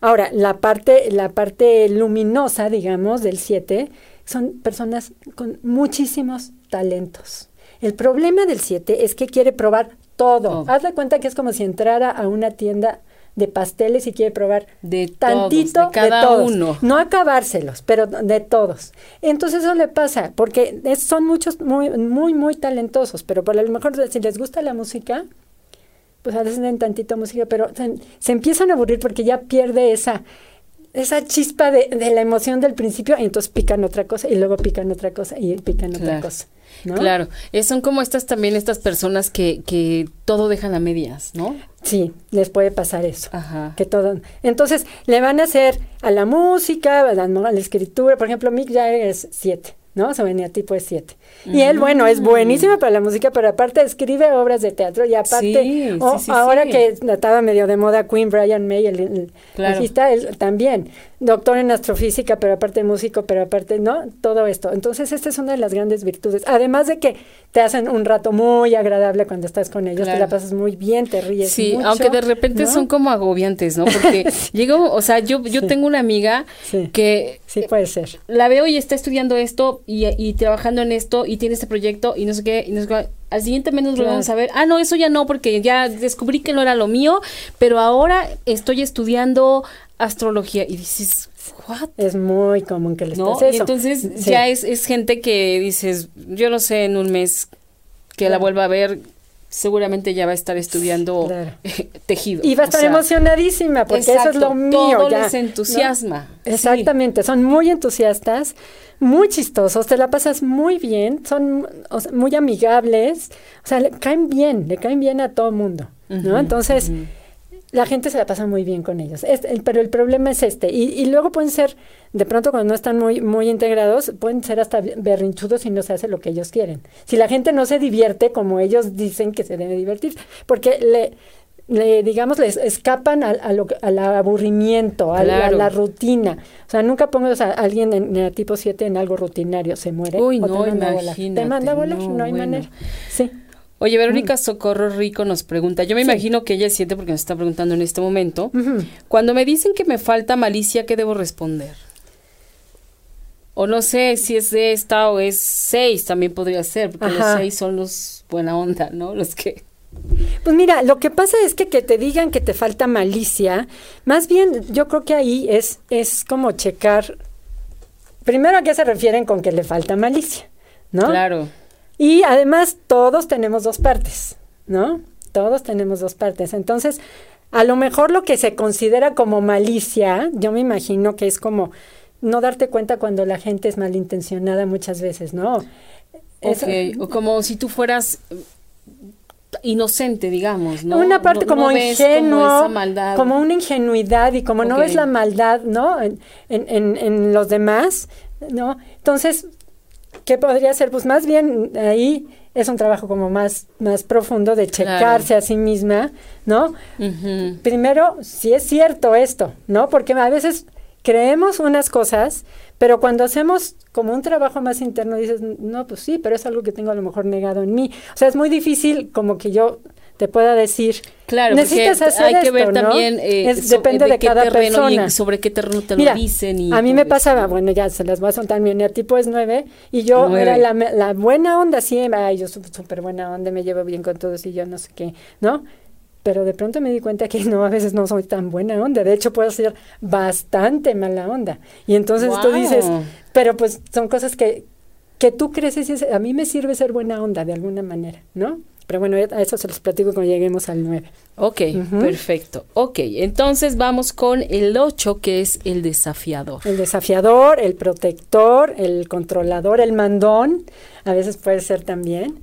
Speaker 3: Ahora, la parte, la parte luminosa, digamos, del 7, son personas con muchísimos talentos. El problema del 7 es que quiere probar todo. Haz de cuenta que es como si entrara a una tienda de pasteles y quiere probar
Speaker 2: de tantito de, cada uno.
Speaker 3: No acabárselos, pero de todos. Entonces eso le pasa, porque son muchos muy, muy, muy talentosos, pero por lo mejor si les gusta la música, pues a veces den tantito música, pero se, empiezan a aburrir porque ya pierde esa, esa chispa de, la emoción del principio y entonces pican otra cosa y luego pican otra cosa y pican otra cosa.
Speaker 2: Claro, son como estas también estas personas que, que todo dejan a medias, ¿no?
Speaker 3: Sí, les puede pasar eso. Ajá. Que todo. Entonces, le van a hacer a la música, a la, a la escritura. Por ejemplo, Mick Jagger es siete. ¿No? Su tipo es siete. Y él, bueno, es buenísimo para la música, pero aparte escribe obras de teatro y aparte, ahora que estaba medio de moda Queen Brian May, el, el él también doctor en astrofísica, pero aparte músico, pero aparte, ¿no? Todo esto. Entonces, esta es una de las grandes virtudes. Además de que te hacen un rato muy agradable cuando estás con ellos, te la pasas muy bien, te ríes.
Speaker 2: Sí, aunque de repente son como agobiantes, ¿no? Porque <laughs> llego, o sea, yo, yo tengo una amiga que...
Speaker 3: Sí, puede ser.
Speaker 2: La veo y está estudiando esto y, y trabajando en esto y tiene este proyecto y no sé qué, y no sé qué al siguiente mes nos volvemos a ver. Ah, no, eso ya no, porque ya descubrí que no era lo mío, pero ahora estoy estudiando astrología y dices, ¿what?
Speaker 3: Es muy común que les
Speaker 2: ¿No?
Speaker 3: pase eso.
Speaker 2: Y entonces ya es, es gente que dices, yo no sé, en un mes que la vuelva a ver, seguramente ya va a estar estudiando <laughs> tejido.
Speaker 3: Y va a estar emocionadísima, porque eso es lo mío.
Speaker 2: Todo les entusiasma.
Speaker 3: Exactamente, son muy entusiastas, muy chistosos, te la pasas muy bien, son muy amigables, o sea, le caen bien, le caen bien a todo mundo, ¿no? Entonces la gente se la pasa muy bien con ellos. pero el problema es este. Y, luego pueden ser, de pronto cuando no están muy, muy integrados, pueden ser hasta berrinchudos y no se hace lo que ellos quieren. Si la gente no se divierte como ellos dicen que se debe divertir, porque le, le digamos, les escapan a, lo, al aburrimiento, a, la, rutina. O sea, nunca pongas a alguien en, el tipo 7 en algo rutinario, se muere.
Speaker 2: Uy, no, te manda imagínate.
Speaker 3: Te manda a volar, no, hay manera. Sí.
Speaker 2: Oye, Verónica Socorro Rico nos pregunta, yo me imagino que ella es siete porque nos está preguntando en este momento, cuando me dicen que me falta malicia, ¿qué debo responder? O no sé si es de esta o es seis, también podría ser, porque los seis son los buena onda, ¿no? Los que...
Speaker 3: Pues mira, lo que pasa es que que te digan que te falta malicia, más bien yo creo que ahí es, es como checar, primero a qué se refieren con que le falta malicia, ¿no?
Speaker 2: Claro.
Speaker 3: Y además todos tenemos dos partes, ¿no? Todos tenemos dos partes. Entonces, a lo mejor lo que se considera como malicia, yo me imagino que es como no darte cuenta cuando la gente es malintencionada muchas veces, ¿no?
Speaker 2: o como si tú fueras inocente, digamos, ¿no?
Speaker 3: Una parte como ingenuo, como, una ingenuidad y como no ves la maldad, ¿no? En, en, en, los demás, ¿no? Entonces, ¿Qué podría ser? Pues más bien ahí es un trabajo como más, más profundo de checarse a sí misma, ¿no? Primero, si es cierto esto, ¿no? Porque a veces creemos unas cosas, pero cuando hacemos como un trabajo más interno dices, no, pues sí, pero es algo que tengo a lo mejor negado en mí. O sea, es muy difícil como que yo te pueda decir,
Speaker 2: claro, necesitas hacer hay que ver también, eh,
Speaker 3: depende de, cada persona.
Speaker 2: Y sobre qué terreno te lo dicen. Y
Speaker 3: a mí me pasaba, bueno, ya se las voy a soltar, mi tipo es nueve, y yo era la, la, buena onda, sí, ay, yo súper buena onda, me llevo bien con todos y yo no sé qué, ¿no? Pero de pronto me di cuenta que <laughs> no, a veces no soy tan buena onda, de hecho puedo ser bastante mala onda. Y entonces tú dices, pero pues son cosas que, que tú crees, a mí me sirve ser buena onda de alguna manera, ¿no? Pero bueno, a eso se los platico cuando lleguemos al 9.
Speaker 2: Ok, perfecto. Ok, entonces vamos con el 8, que es el desafiador.
Speaker 3: El desafiador, el protector, el controlador, el mandón, a veces puede ser también.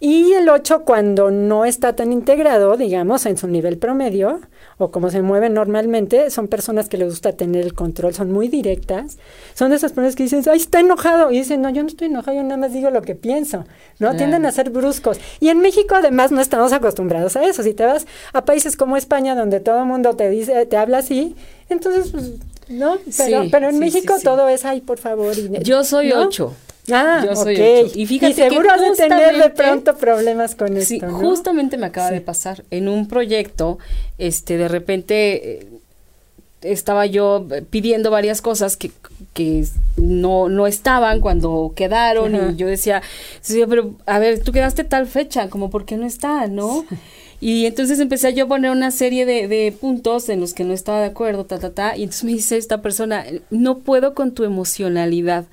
Speaker 3: Y el 8 cuando no está tan integrado, digamos, en su nivel promedio, o como se mueven normalmente, son personas que les gusta tener el control, son muy directas. Son de esas personas que dicen, ay, está enojado. Y dicen, no, yo no estoy enojado, yo nada más digo lo que pienso. ¿No? Tienden a ser bruscos. Y en México, además, no estamos acostumbrados a eso. Si te vas a países como España, donde todo el mundo te dice, te habla así, entonces, pues, ¿no? Pero, pero en México todo es, ay, por favor.
Speaker 2: yo soy 8.
Speaker 3: Ah, yo soy Y fíjate seguro has de tener de pronto problemas con esto, Sí,
Speaker 2: justamente me acaba de pasar. En un proyecto, este, de repente eh, estaba yo pidiendo varias cosas que, que no, no estaban cuando quedaron y yo decía, pero a ver, tú quedaste tal fecha, como por qué no está, ¿no? Y entonces empecé yo a poner una serie de, de, puntos en los que no estaba de acuerdo, ta, ta, ta, y entonces me dice esta persona, no puedo con tu emocionalidad.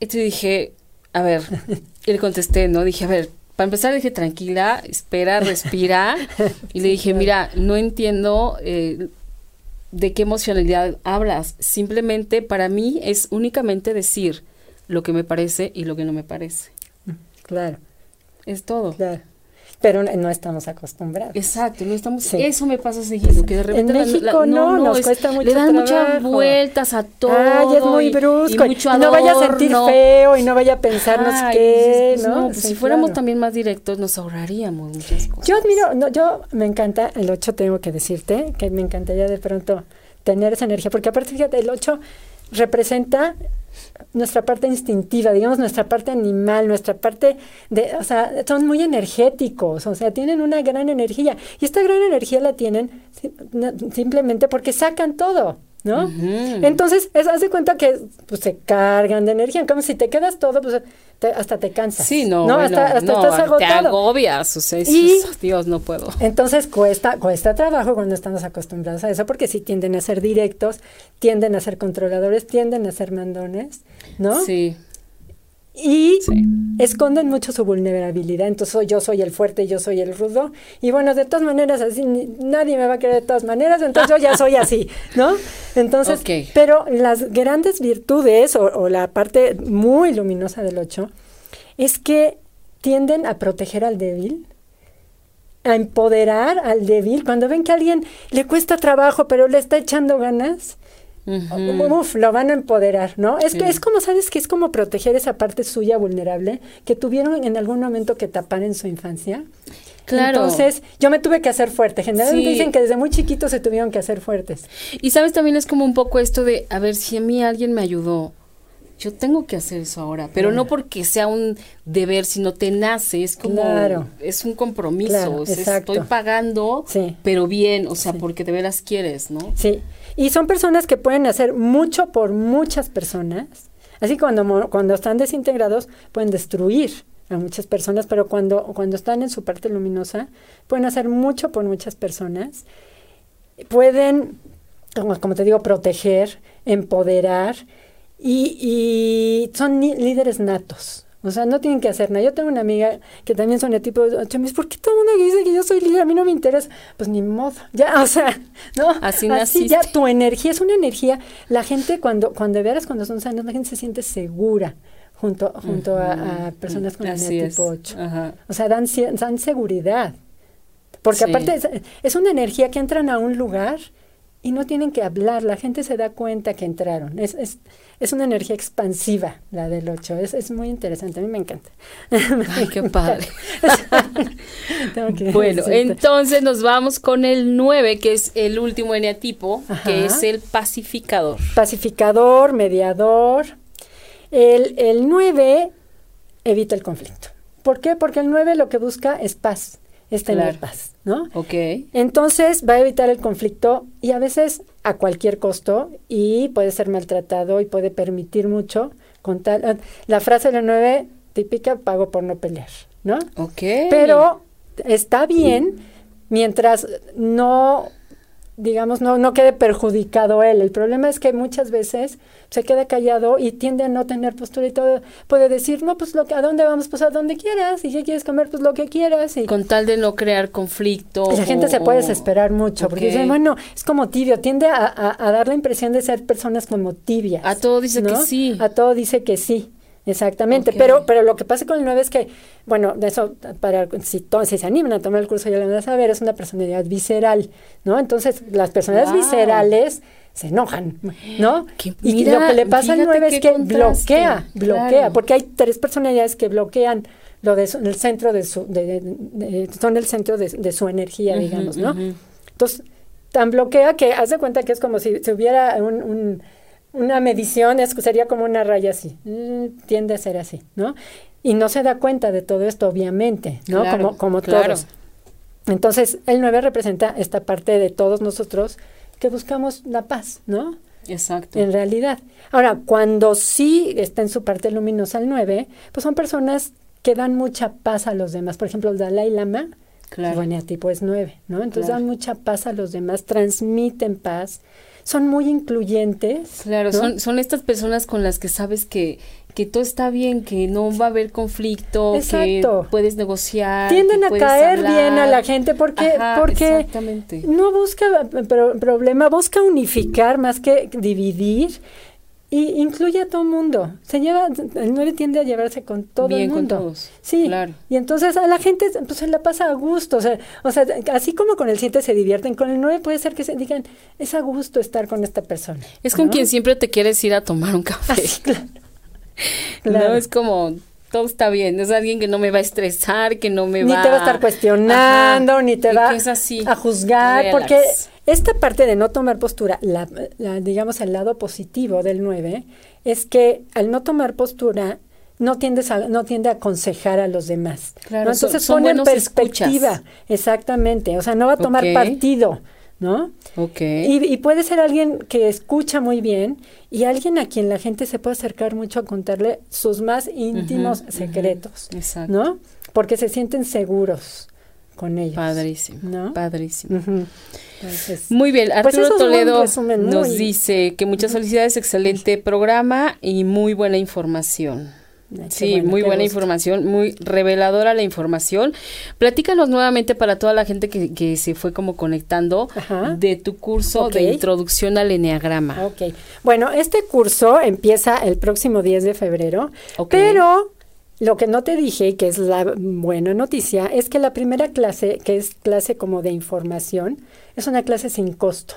Speaker 2: Entonces dije, a ver, <laughs> y le contesté, ¿no? Dije, a ver, para empezar dije, tranquila, espera, respira. y le dije, mira, no entiendo eh, de qué emocionalidad hablas. Simplemente para mí es únicamente decir lo que me parece y lo que no me parece.
Speaker 3: Claro.
Speaker 2: Es todo.
Speaker 3: Claro pero no estamos acostumbrados.
Speaker 2: Exacto, no estamos. Eso me pasa seguido, que de repente
Speaker 3: en México no, nos cuesta mucho Le dan
Speaker 2: muchas vueltas a todo.
Speaker 3: Ay, es muy brusco. Y, no vaya a sentir feo y no vaya a pensarnos qué, pues, ¿no?
Speaker 2: Pues, si fuéramos también más directos nos ahorraríamos muchas cosas.
Speaker 3: Yo admiro, no, yo me encanta el 8 tengo que decirte que me encantaría de pronto tener esa energía, porque aparte fíjate, el 8 representa nuestra parte instintiva, digamos, nuestra parte animal, nuestra parte de, o sea, son muy energéticos, o sea, tienen una gran energía. Y esta gran energía la tienen simplemente porque sacan todo. ¿no? Entonces, es, haz de cuenta que pues, se cargan de energía. Como si te quedas todo, pues hasta te cansas.
Speaker 2: Sí, no, ¿no? hasta, hasta estás agotado. Te agobias, o sea, y, Dios, no puedo.
Speaker 3: Entonces, cuesta, cuesta trabajo cuando estamos acostumbrados a eso, porque sí tienden a ser directos, tienden a ser controladores, tienden a ser mandones, ¿no?
Speaker 2: Sí
Speaker 3: y esconden mucho su vulnerabilidad. Entonces yo soy el fuerte, yo soy el rudo. Y bueno, de todas maneras, así nadie me va a querer de todas maneras, entonces yo ya soy así, ¿no? Entonces, pero las grandes virtudes o, la parte muy luminosa del 8 es que tienden a proteger al débil, a empoderar al débil. Cuando ven que a alguien le cuesta trabajo, pero le está echando ganas, Uf, lo van a empoderar, ¿no? Es que es como, ¿sabes? Que es como proteger esa parte suya vulnerable que tuvieron en algún momento que tapar en su infancia. Claro. Entonces, yo me tuve que hacer fuerte. Generalmente dicen que desde muy chiquitos se tuvieron que hacer fuertes.
Speaker 2: Y sabes, también es como un poco esto de, a ver, si a mí alguien me ayudó, yo tengo que hacer eso ahora, pero no porque sea un deber, sino te nace, es como, es un compromiso, estoy pagando, pero bien, o sea, porque de veras quieres, ¿no?
Speaker 3: Sí, y son personas que pueden hacer mucho por muchas personas. Así cuando, cuando están desintegrados pueden destruir a muchas personas, pero cuando, cuando están en su parte luminosa pueden hacer mucho por muchas personas. Pueden, como, te digo, proteger, empoderar y, y son líderes natos. O sea, no tienen que hacer nada. Yo tengo una amiga que también son de tipo, ¿por qué todo el mundo dice que yo soy líder? A mí no me interesa. Pues ni modo. Ya, o sea, <laughs> ¿no?
Speaker 2: Así, Así
Speaker 3: ya tu energía es una energía. La gente cuando, cuando veras, cuando son sanos, la gente se siente segura junto, junto a, personas con energía tipo 8. O sea, dan, dan seguridad. Porque aparte es, es una energía que entran a un lugar y no tienen que hablar, la gente se da cuenta que entraron. Es, es, es una energía expansiva la del 8, es, es muy interesante, a mí me encanta. <laughs>
Speaker 2: Ay, qué padre. <laughs> bueno, entonces nos vamos con el 9, que es el último eneatipo, que es el pacificador.
Speaker 3: Pacificador, mediador. El, el 9 evita el conflicto. ¿Por qué? Porque el 9 lo que busca es paz es tener paz, ¿no?
Speaker 2: Ok.
Speaker 3: Entonces va a evitar el conflicto y a veces a cualquier costo y puede ser maltratado y puede permitir mucho con tal... Ah, la frase de la nueve típica, pago por no pelear, ¿no?
Speaker 2: Ok.
Speaker 3: Pero está bien mientras no digamos, no, no quede perjudicado él. El problema es que muchas veces se queda callado y tiende a no tener postura y todo. Puede decir, no, pues lo que, ¿a dónde vamos? Pues a donde quieras. ¿Y qué quieres comer? Pues lo que quieras. Y
Speaker 2: Con tal de no crear conflicto.
Speaker 3: la gente se puede desesperar mucho porque dice, bueno, es como tibio. Tiende a, dar la impresión de ser personas como tibias.
Speaker 2: A todo dice que sí.
Speaker 3: A todo dice que sí. Exactamente, pero pero lo que pasa con el 9 es que, bueno, de eso, para si, si se animan a tomar el curso ya lo van a saber, es una personalidad visceral, ¿no? Entonces, las personalidades viscerales se enojan, ¿no? y lo que le pasa al 9 es que bloquea, bloquea, porque hay tres personalidades que bloquean lo de el centro de su, de, son el centro de, su energía, digamos, ¿no? Entonces, tan bloquea que hace cuenta que es como si, si hubiera un una medición es, sería como una raya así, mm, tiende a ser así, ¿no? Y no se da cuenta de todo esto, obviamente, ¿no? como como todos. Entonces, el 9 representa esta parte de todos nosotros que buscamos la paz, ¿no?
Speaker 2: Exacto.
Speaker 3: En realidad. Ahora, cuando sí está en su parte luminosa el 9, pues son personas que dan mucha paz a los demás. Por ejemplo, el Dalai Lama, claro. su tipo es 9, ¿no? Entonces dan mucha paz a los demás, transmiten paz son muy incluyentes.
Speaker 2: Claro, son, son estas personas con las que sabes que, que todo está bien, que no va a haber conflicto, que puedes negociar.
Speaker 3: Tienden a caer bien a la gente porque, porque no busca problema, busca unificar más que dividir y incluye a todo el mundo. Se lleva, el 9 tiende a llevarse con todo el mundo.
Speaker 2: Con todos.
Speaker 3: Sí. Claro. Y entonces a la gente pues, se la pasa a gusto. O sea, o sea, así como con el 7 se divierten, con el 9 puede ser que se digan, es a gusto estar con esta persona.
Speaker 2: Es con quien siempre te quieres ir a tomar un café. claro. <laughs> No, es como todo está bien, es alguien que no me va a estresar, que no me
Speaker 3: va... Ni te va a estar cuestionando, ni te va a juzgar, porque esta parte de no tomar postura, la, digamos el lado positivo del 9, es que al no tomar postura no, tiendes a, no tiende a aconsejar a los demás. Claro, Entonces pone en perspectiva, exactamente, o sea, no va a tomar partido. ¿no?
Speaker 2: Ok.
Speaker 3: Y, puede ser alguien que escucha muy bien y alguien a quien la gente se puede acercar mucho a contarle sus más íntimos secretos, Exacto. ¿no? Porque se sienten seguros con ellos.
Speaker 2: Padrísimo, ¿no? Padrísimo. Muy bien, pues Arturo Toledo nos dice que muchas felicidades, excelente programa y muy buena información. Sí, muy buena información, muy reveladora la información. Platícanos nuevamente para toda la gente que, que se fue como conectando de tu curso de introducción al eneagrama.
Speaker 3: Ok, bueno, este curso empieza el próximo 10 de febrero, pero lo que no te dije, que es la buena noticia, es que la primera clase, que es clase como de información, es una clase sin costo.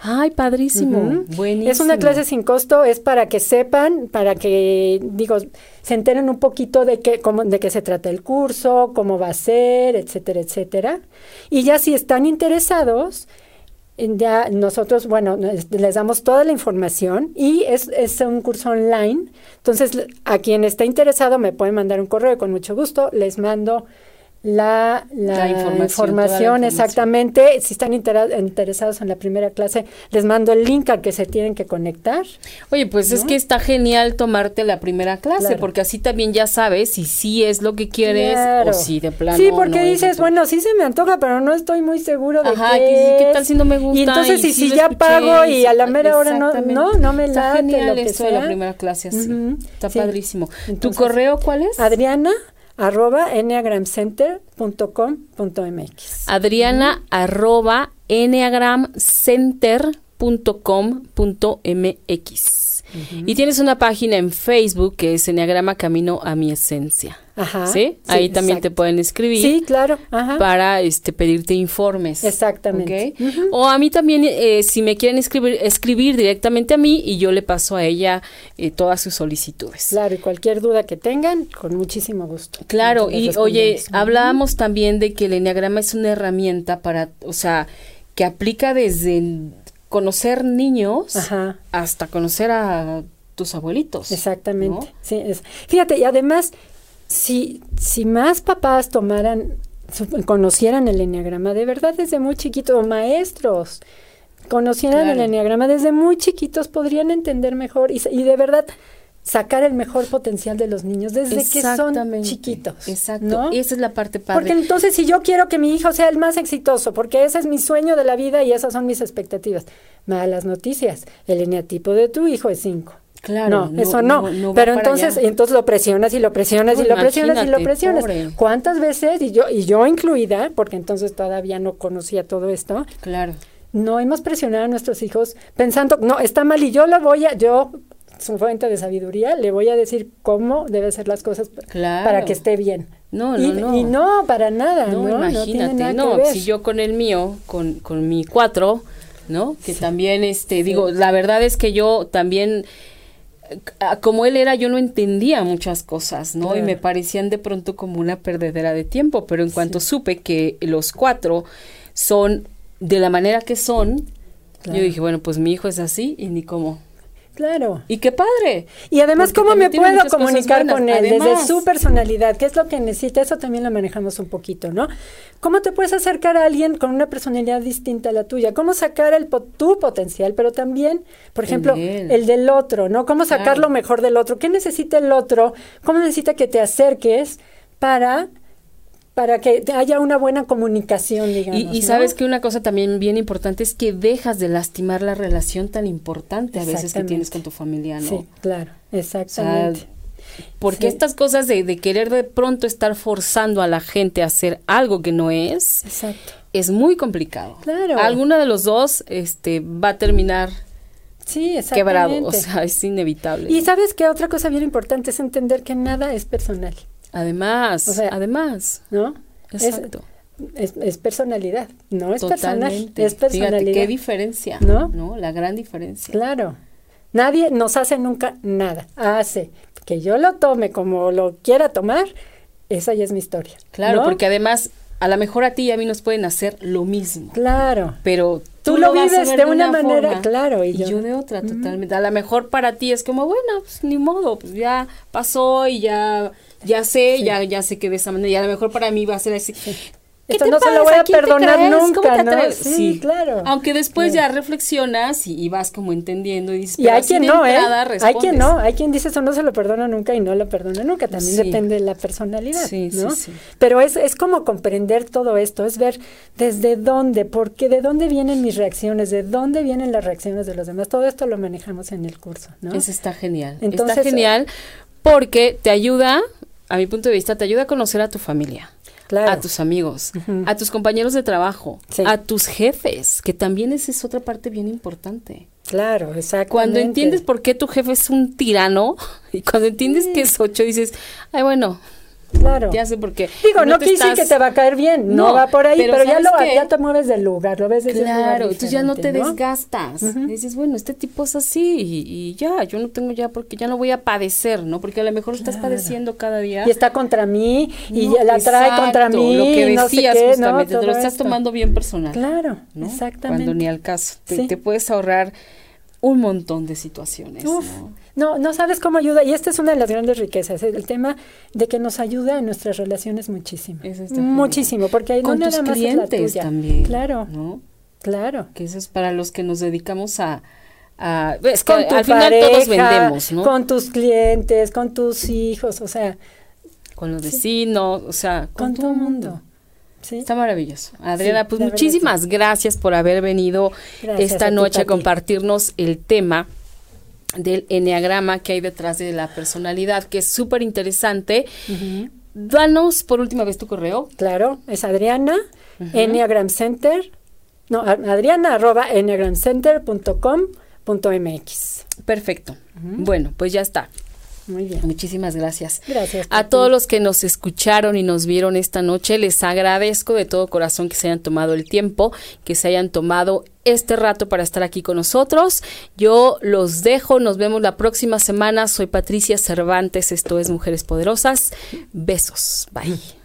Speaker 2: Ay, padrísimo. Buenísimo.
Speaker 3: Es una clase sin costo, es para que sepan, para que, digo, se enteren un poquito de qué, cómo, de qué se trata el curso, cómo va a ser, etcétera, etcétera. Y ya si están interesados, ya nosotros, bueno, les damos toda la información y es, es un curso online. Entonces, a quien está interesado me pueden mandar un correo con mucho gusto, les mando la, la, información, exactamente. Si están interesados en la primera clase, les mando el link al que se tienen que conectar.
Speaker 2: Oye, pues es que está genial tomarte la primera clase, porque así también ya sabes si sí es lo que quieres o si de plano.
Speaker 3: Sí, porque dices, bueno, sí se me antoja, pero no estoy muy seguro de Ajá,
Speaker 2: qué, qué tal si no me gusta.
Speaker 3: Y entonces, si, ya pago y a la mera hora no, no, no me
Speaker 2: está genial eso de la primera clase así. Está padrísimo. ¿Tu correo cuál es?
Speaker 3: Adriana arroba enneagramcenter.com.mx.
Speaker 2: Adriana arroba enneagramcenter.com.mx. Y tienes una página en Facebook que es Enneagrama Camino a mi Esencia. Ajá. ¿Sí? Ahí también te pueden escribir.
Speaker 3: Sí, claro.
Speaker 2: Para este, pedirte informes.
Speaker 3: Exactamente.
Speaker 2: O a mí también, eh, si me quieren escribir, escribir directamente a mí y yo le paso a ella eh, todas sus solicitudes.
Speaker 3: Claro, y cualquier duda que tengan, con muchísimo gusto.
Speaker 2: Claro, y oye, hablábamos también de que el Enneagrama es una herramienta para, o sea, que aplica desde conocer niños hasta conocer a tus abuelitos.
Speaker 3: Exactamente. Sí, es. Fíjate, y además si, si más papás tomaran, conocieran el enneagrama, de verdad desde muy chiquitos, maestros, conocieran el enneagrama desde muy chiquitos, podrían entender mejor y, y de verdad sacar el mejor potencial de los niños desde que son chiquitos.
Speaker 2: Exacto. Esa es la parte padre.
Speaker 3: Porque entonces si yo quiero que mi hijo sea el más exitoso, porque ese es mi sueño de la vida y esas son mis expectativas. Malas noticias. El eneatipo de tu hijo es 5. Claro, no, eso no. Pero entonces, entonces lo presionas y lo presionas y lo presionas y lo presionas. ¿Cuántas veces y yo y yo incluida, porque entonces todavía no conocía todo esto?
Speaker 2: Claro.
Speaker 3: No hemos presionado a nuestros hijos pensando, no, está mal y yo lo voy a yo su fuente de sabiduría, le voy a decir cómo debe ser las cosas para que esté bien.
Speaker 2: No, no, no.
Speaker 3: Y no, para nada, ¿no?
Speaker 2: imagínate, no, si yo con el mío, con, con mi cuatro, ¿no? Que también, este, digo, la verdad es que yo también, como él era, yo no entendía muchas cosas, ¿no? Y me parecían de pronto como una perdedera de tiempo, pero en cuanto supe que los cuatro son de la manera que son, yo dije, bueno, pues mi hijo es así y ni cómo.
Speaker 3: Claro.
Speaker 2: Y qué padre.
Speaker 3: Y además, ¿cómo me puedo comunicar con él desde su personalidad? ¿Qué es lo que necesita? Eso también lo manejamos un poquito, ¿no? ¿Cómo te puedes acercar a alguien con una personalidad distinta a la tuya? ¿Cómo sacar el tu potencial, pero también, por ejemplo, el, del otro, ¿no? ¿Cómo sacar lo mejor del otro? ¿Qué necesita el otro? ¿Cómo necesita que te acerques para para que haya una buena comunicación, digamos.
Speaker 2: Y, sabes que una cosa también bien importante es que dejas de lastimar la relación tan importante a veces que tienes con tu familia, ¿no?
Speaker 3: Sí, claro, exactamente.
Speaker 2: porque estas cosas de, de, querer de pronto estar forzando a la gente a hacer algo que no es,
Speaker 3: Exacto.
Speaker 2: es muy complicado.
Speaker 3: Claro.
Speaker 2: Alguna de los dos este, va a terminar
Speaker 3: Sí,
Speaker 2: quebrado, o sea, es inevitable.
Speaker 3: Y sabes que otra cosa bien importante es entender que nada es personal.
Speaker 2: Además, además.
Speaker 3: ¿No?
Speaker 2: Exacto.
Speaker 3: Es, personalidad, no es personal, es personalidad. Fíjate,
Speaker 2: qué diferencia, ¿no? ¿no? La gran diferencia.
Speaker 3: Claro. Nadie nos hace nunca nada. Hace que yo lo tome como lo quiera tomar, esa ya es mi historia.
Speaker 2: Claro, porque además a lo mejor a ti y a mí nos pueden hacer lo mismo.
Speaker 3: Claro.
Speaker 2: Pero
Speaker 3: tú, lo, vives de una, manera, claro,
Speaker 2: y, yo, de otra, totalmente. A lo mejor para ti es como, bueno, pues ni modo, pues ya pasó y ya ya sé, ya, ya sé que de esa manera, y a lo mejor para mí va a ser así.
Speaker 3: Esto no se lo voy a perdonar nunca, ¿no? Sí, claro.
Speaker 2: Aunque después ya reflexionas y, vas como entendiendo y dices,
Speaker 3: y hay quien no, ¿eh? Hay quien no, hay quien dice eso no se lo perdona nunca y no lo perdona nunca, también depende de la personalidad, sí, ¿no? Sí, Pero es, es como comprender todo esto, es ver desde dónde, porque de dónde vienen mis reacciones, de dónde vienen las reacciones de los demás, todo esto lo manejamos en el curso, ¿no?
Speaker 2: Eso está genial. Entonces, está genial porque te ayuda a mi punto de vista, te ayuda a conocer a tu familia. a tus amigos, a tus compañeros de trabajo, a tus jefes, que también esa es otra parte bien importante.
Speaker 3: Claro, exacto.
Speaker 2: Cuando entiendes por qué tu jefe es un tirano <laughs> y cuando entiendes que es ocho, dices, ay, bueno,
Speaker 3: Claro.
Speaker 2: Ya sé por qué.
Speaker 3: Digo, no, quise que te va a caer bien, no, va por ahí, pero, ya, lo, ya te mueves del lugar, lo ves desde
Speaker 2: Claro, entonces ya no te desgastas. Dices, bueno, este tipo es así y, ya, yo no tengo ya, porque ya no voy a padecer, ¿no? Porque a lo mejor estás padeciendo cada día.
Speaker 3: Y está contra mí y la trae contra mí.
Speaker 2: Lo que decías justamente, te lo estás tomando bien personal.
Speaker 3: Claro, exactamente.
Speaker 2: Cuando ni al caso. Te, te puedes ahorrar un montón de situaciones. Uf.
Speaker 3: ¿no? No, sabes cómo ayuda. Y esta es una de las grandes riquezas, el tema de que nos ayuda en nuestras relaciones muchísimo. muchísimo, porque hay
Speaker 2: Con
Speaker 3: no
Speaker 2: tus
Speaker 3: nada
Speaker 2: clientes también.
Speaker 3: Claro. Claro.
Speaker 2: Que eso es para los que nos dedicamos a, es con al final todos vendemos, ¿no?
Speaker 3: Con tus clientes, con tus hijos, o sea.
Speaker 2: Con los vecinos, o sea,
Speaker 3: con, todo el mundo.
Speaker 2: Está maravilloso. Adriana, pues muchísimas gracias por haber venido esta noche a compartirnos el tema del enneagrama que hay detrás de la personalidad, que es súper interesante. Danos por última vez tu correo.
Speaker 3: Claro, es Adriana, Enneagram Center, no, Adriana arroba enneagramcenter.com.mx.
Speaker 2: Perfecto. Bueno, pues ya está.
Speaker 3: Muy bien.
Speaker 2: Muchísimas gracias.
Speaker 3: Gracias.
Speaker 2: A todos los que nos escucharon y nos vieron esta noche, les agradezco de todo corazón que se hayan tomado el tiempo, que se hayan tomado este rato para estar aquí con nosotros. Yo los dejo, nos vemos la próxima semana. Soy Patricia Cervantes, esto es Mujeres Poderosas. Besos. Bye.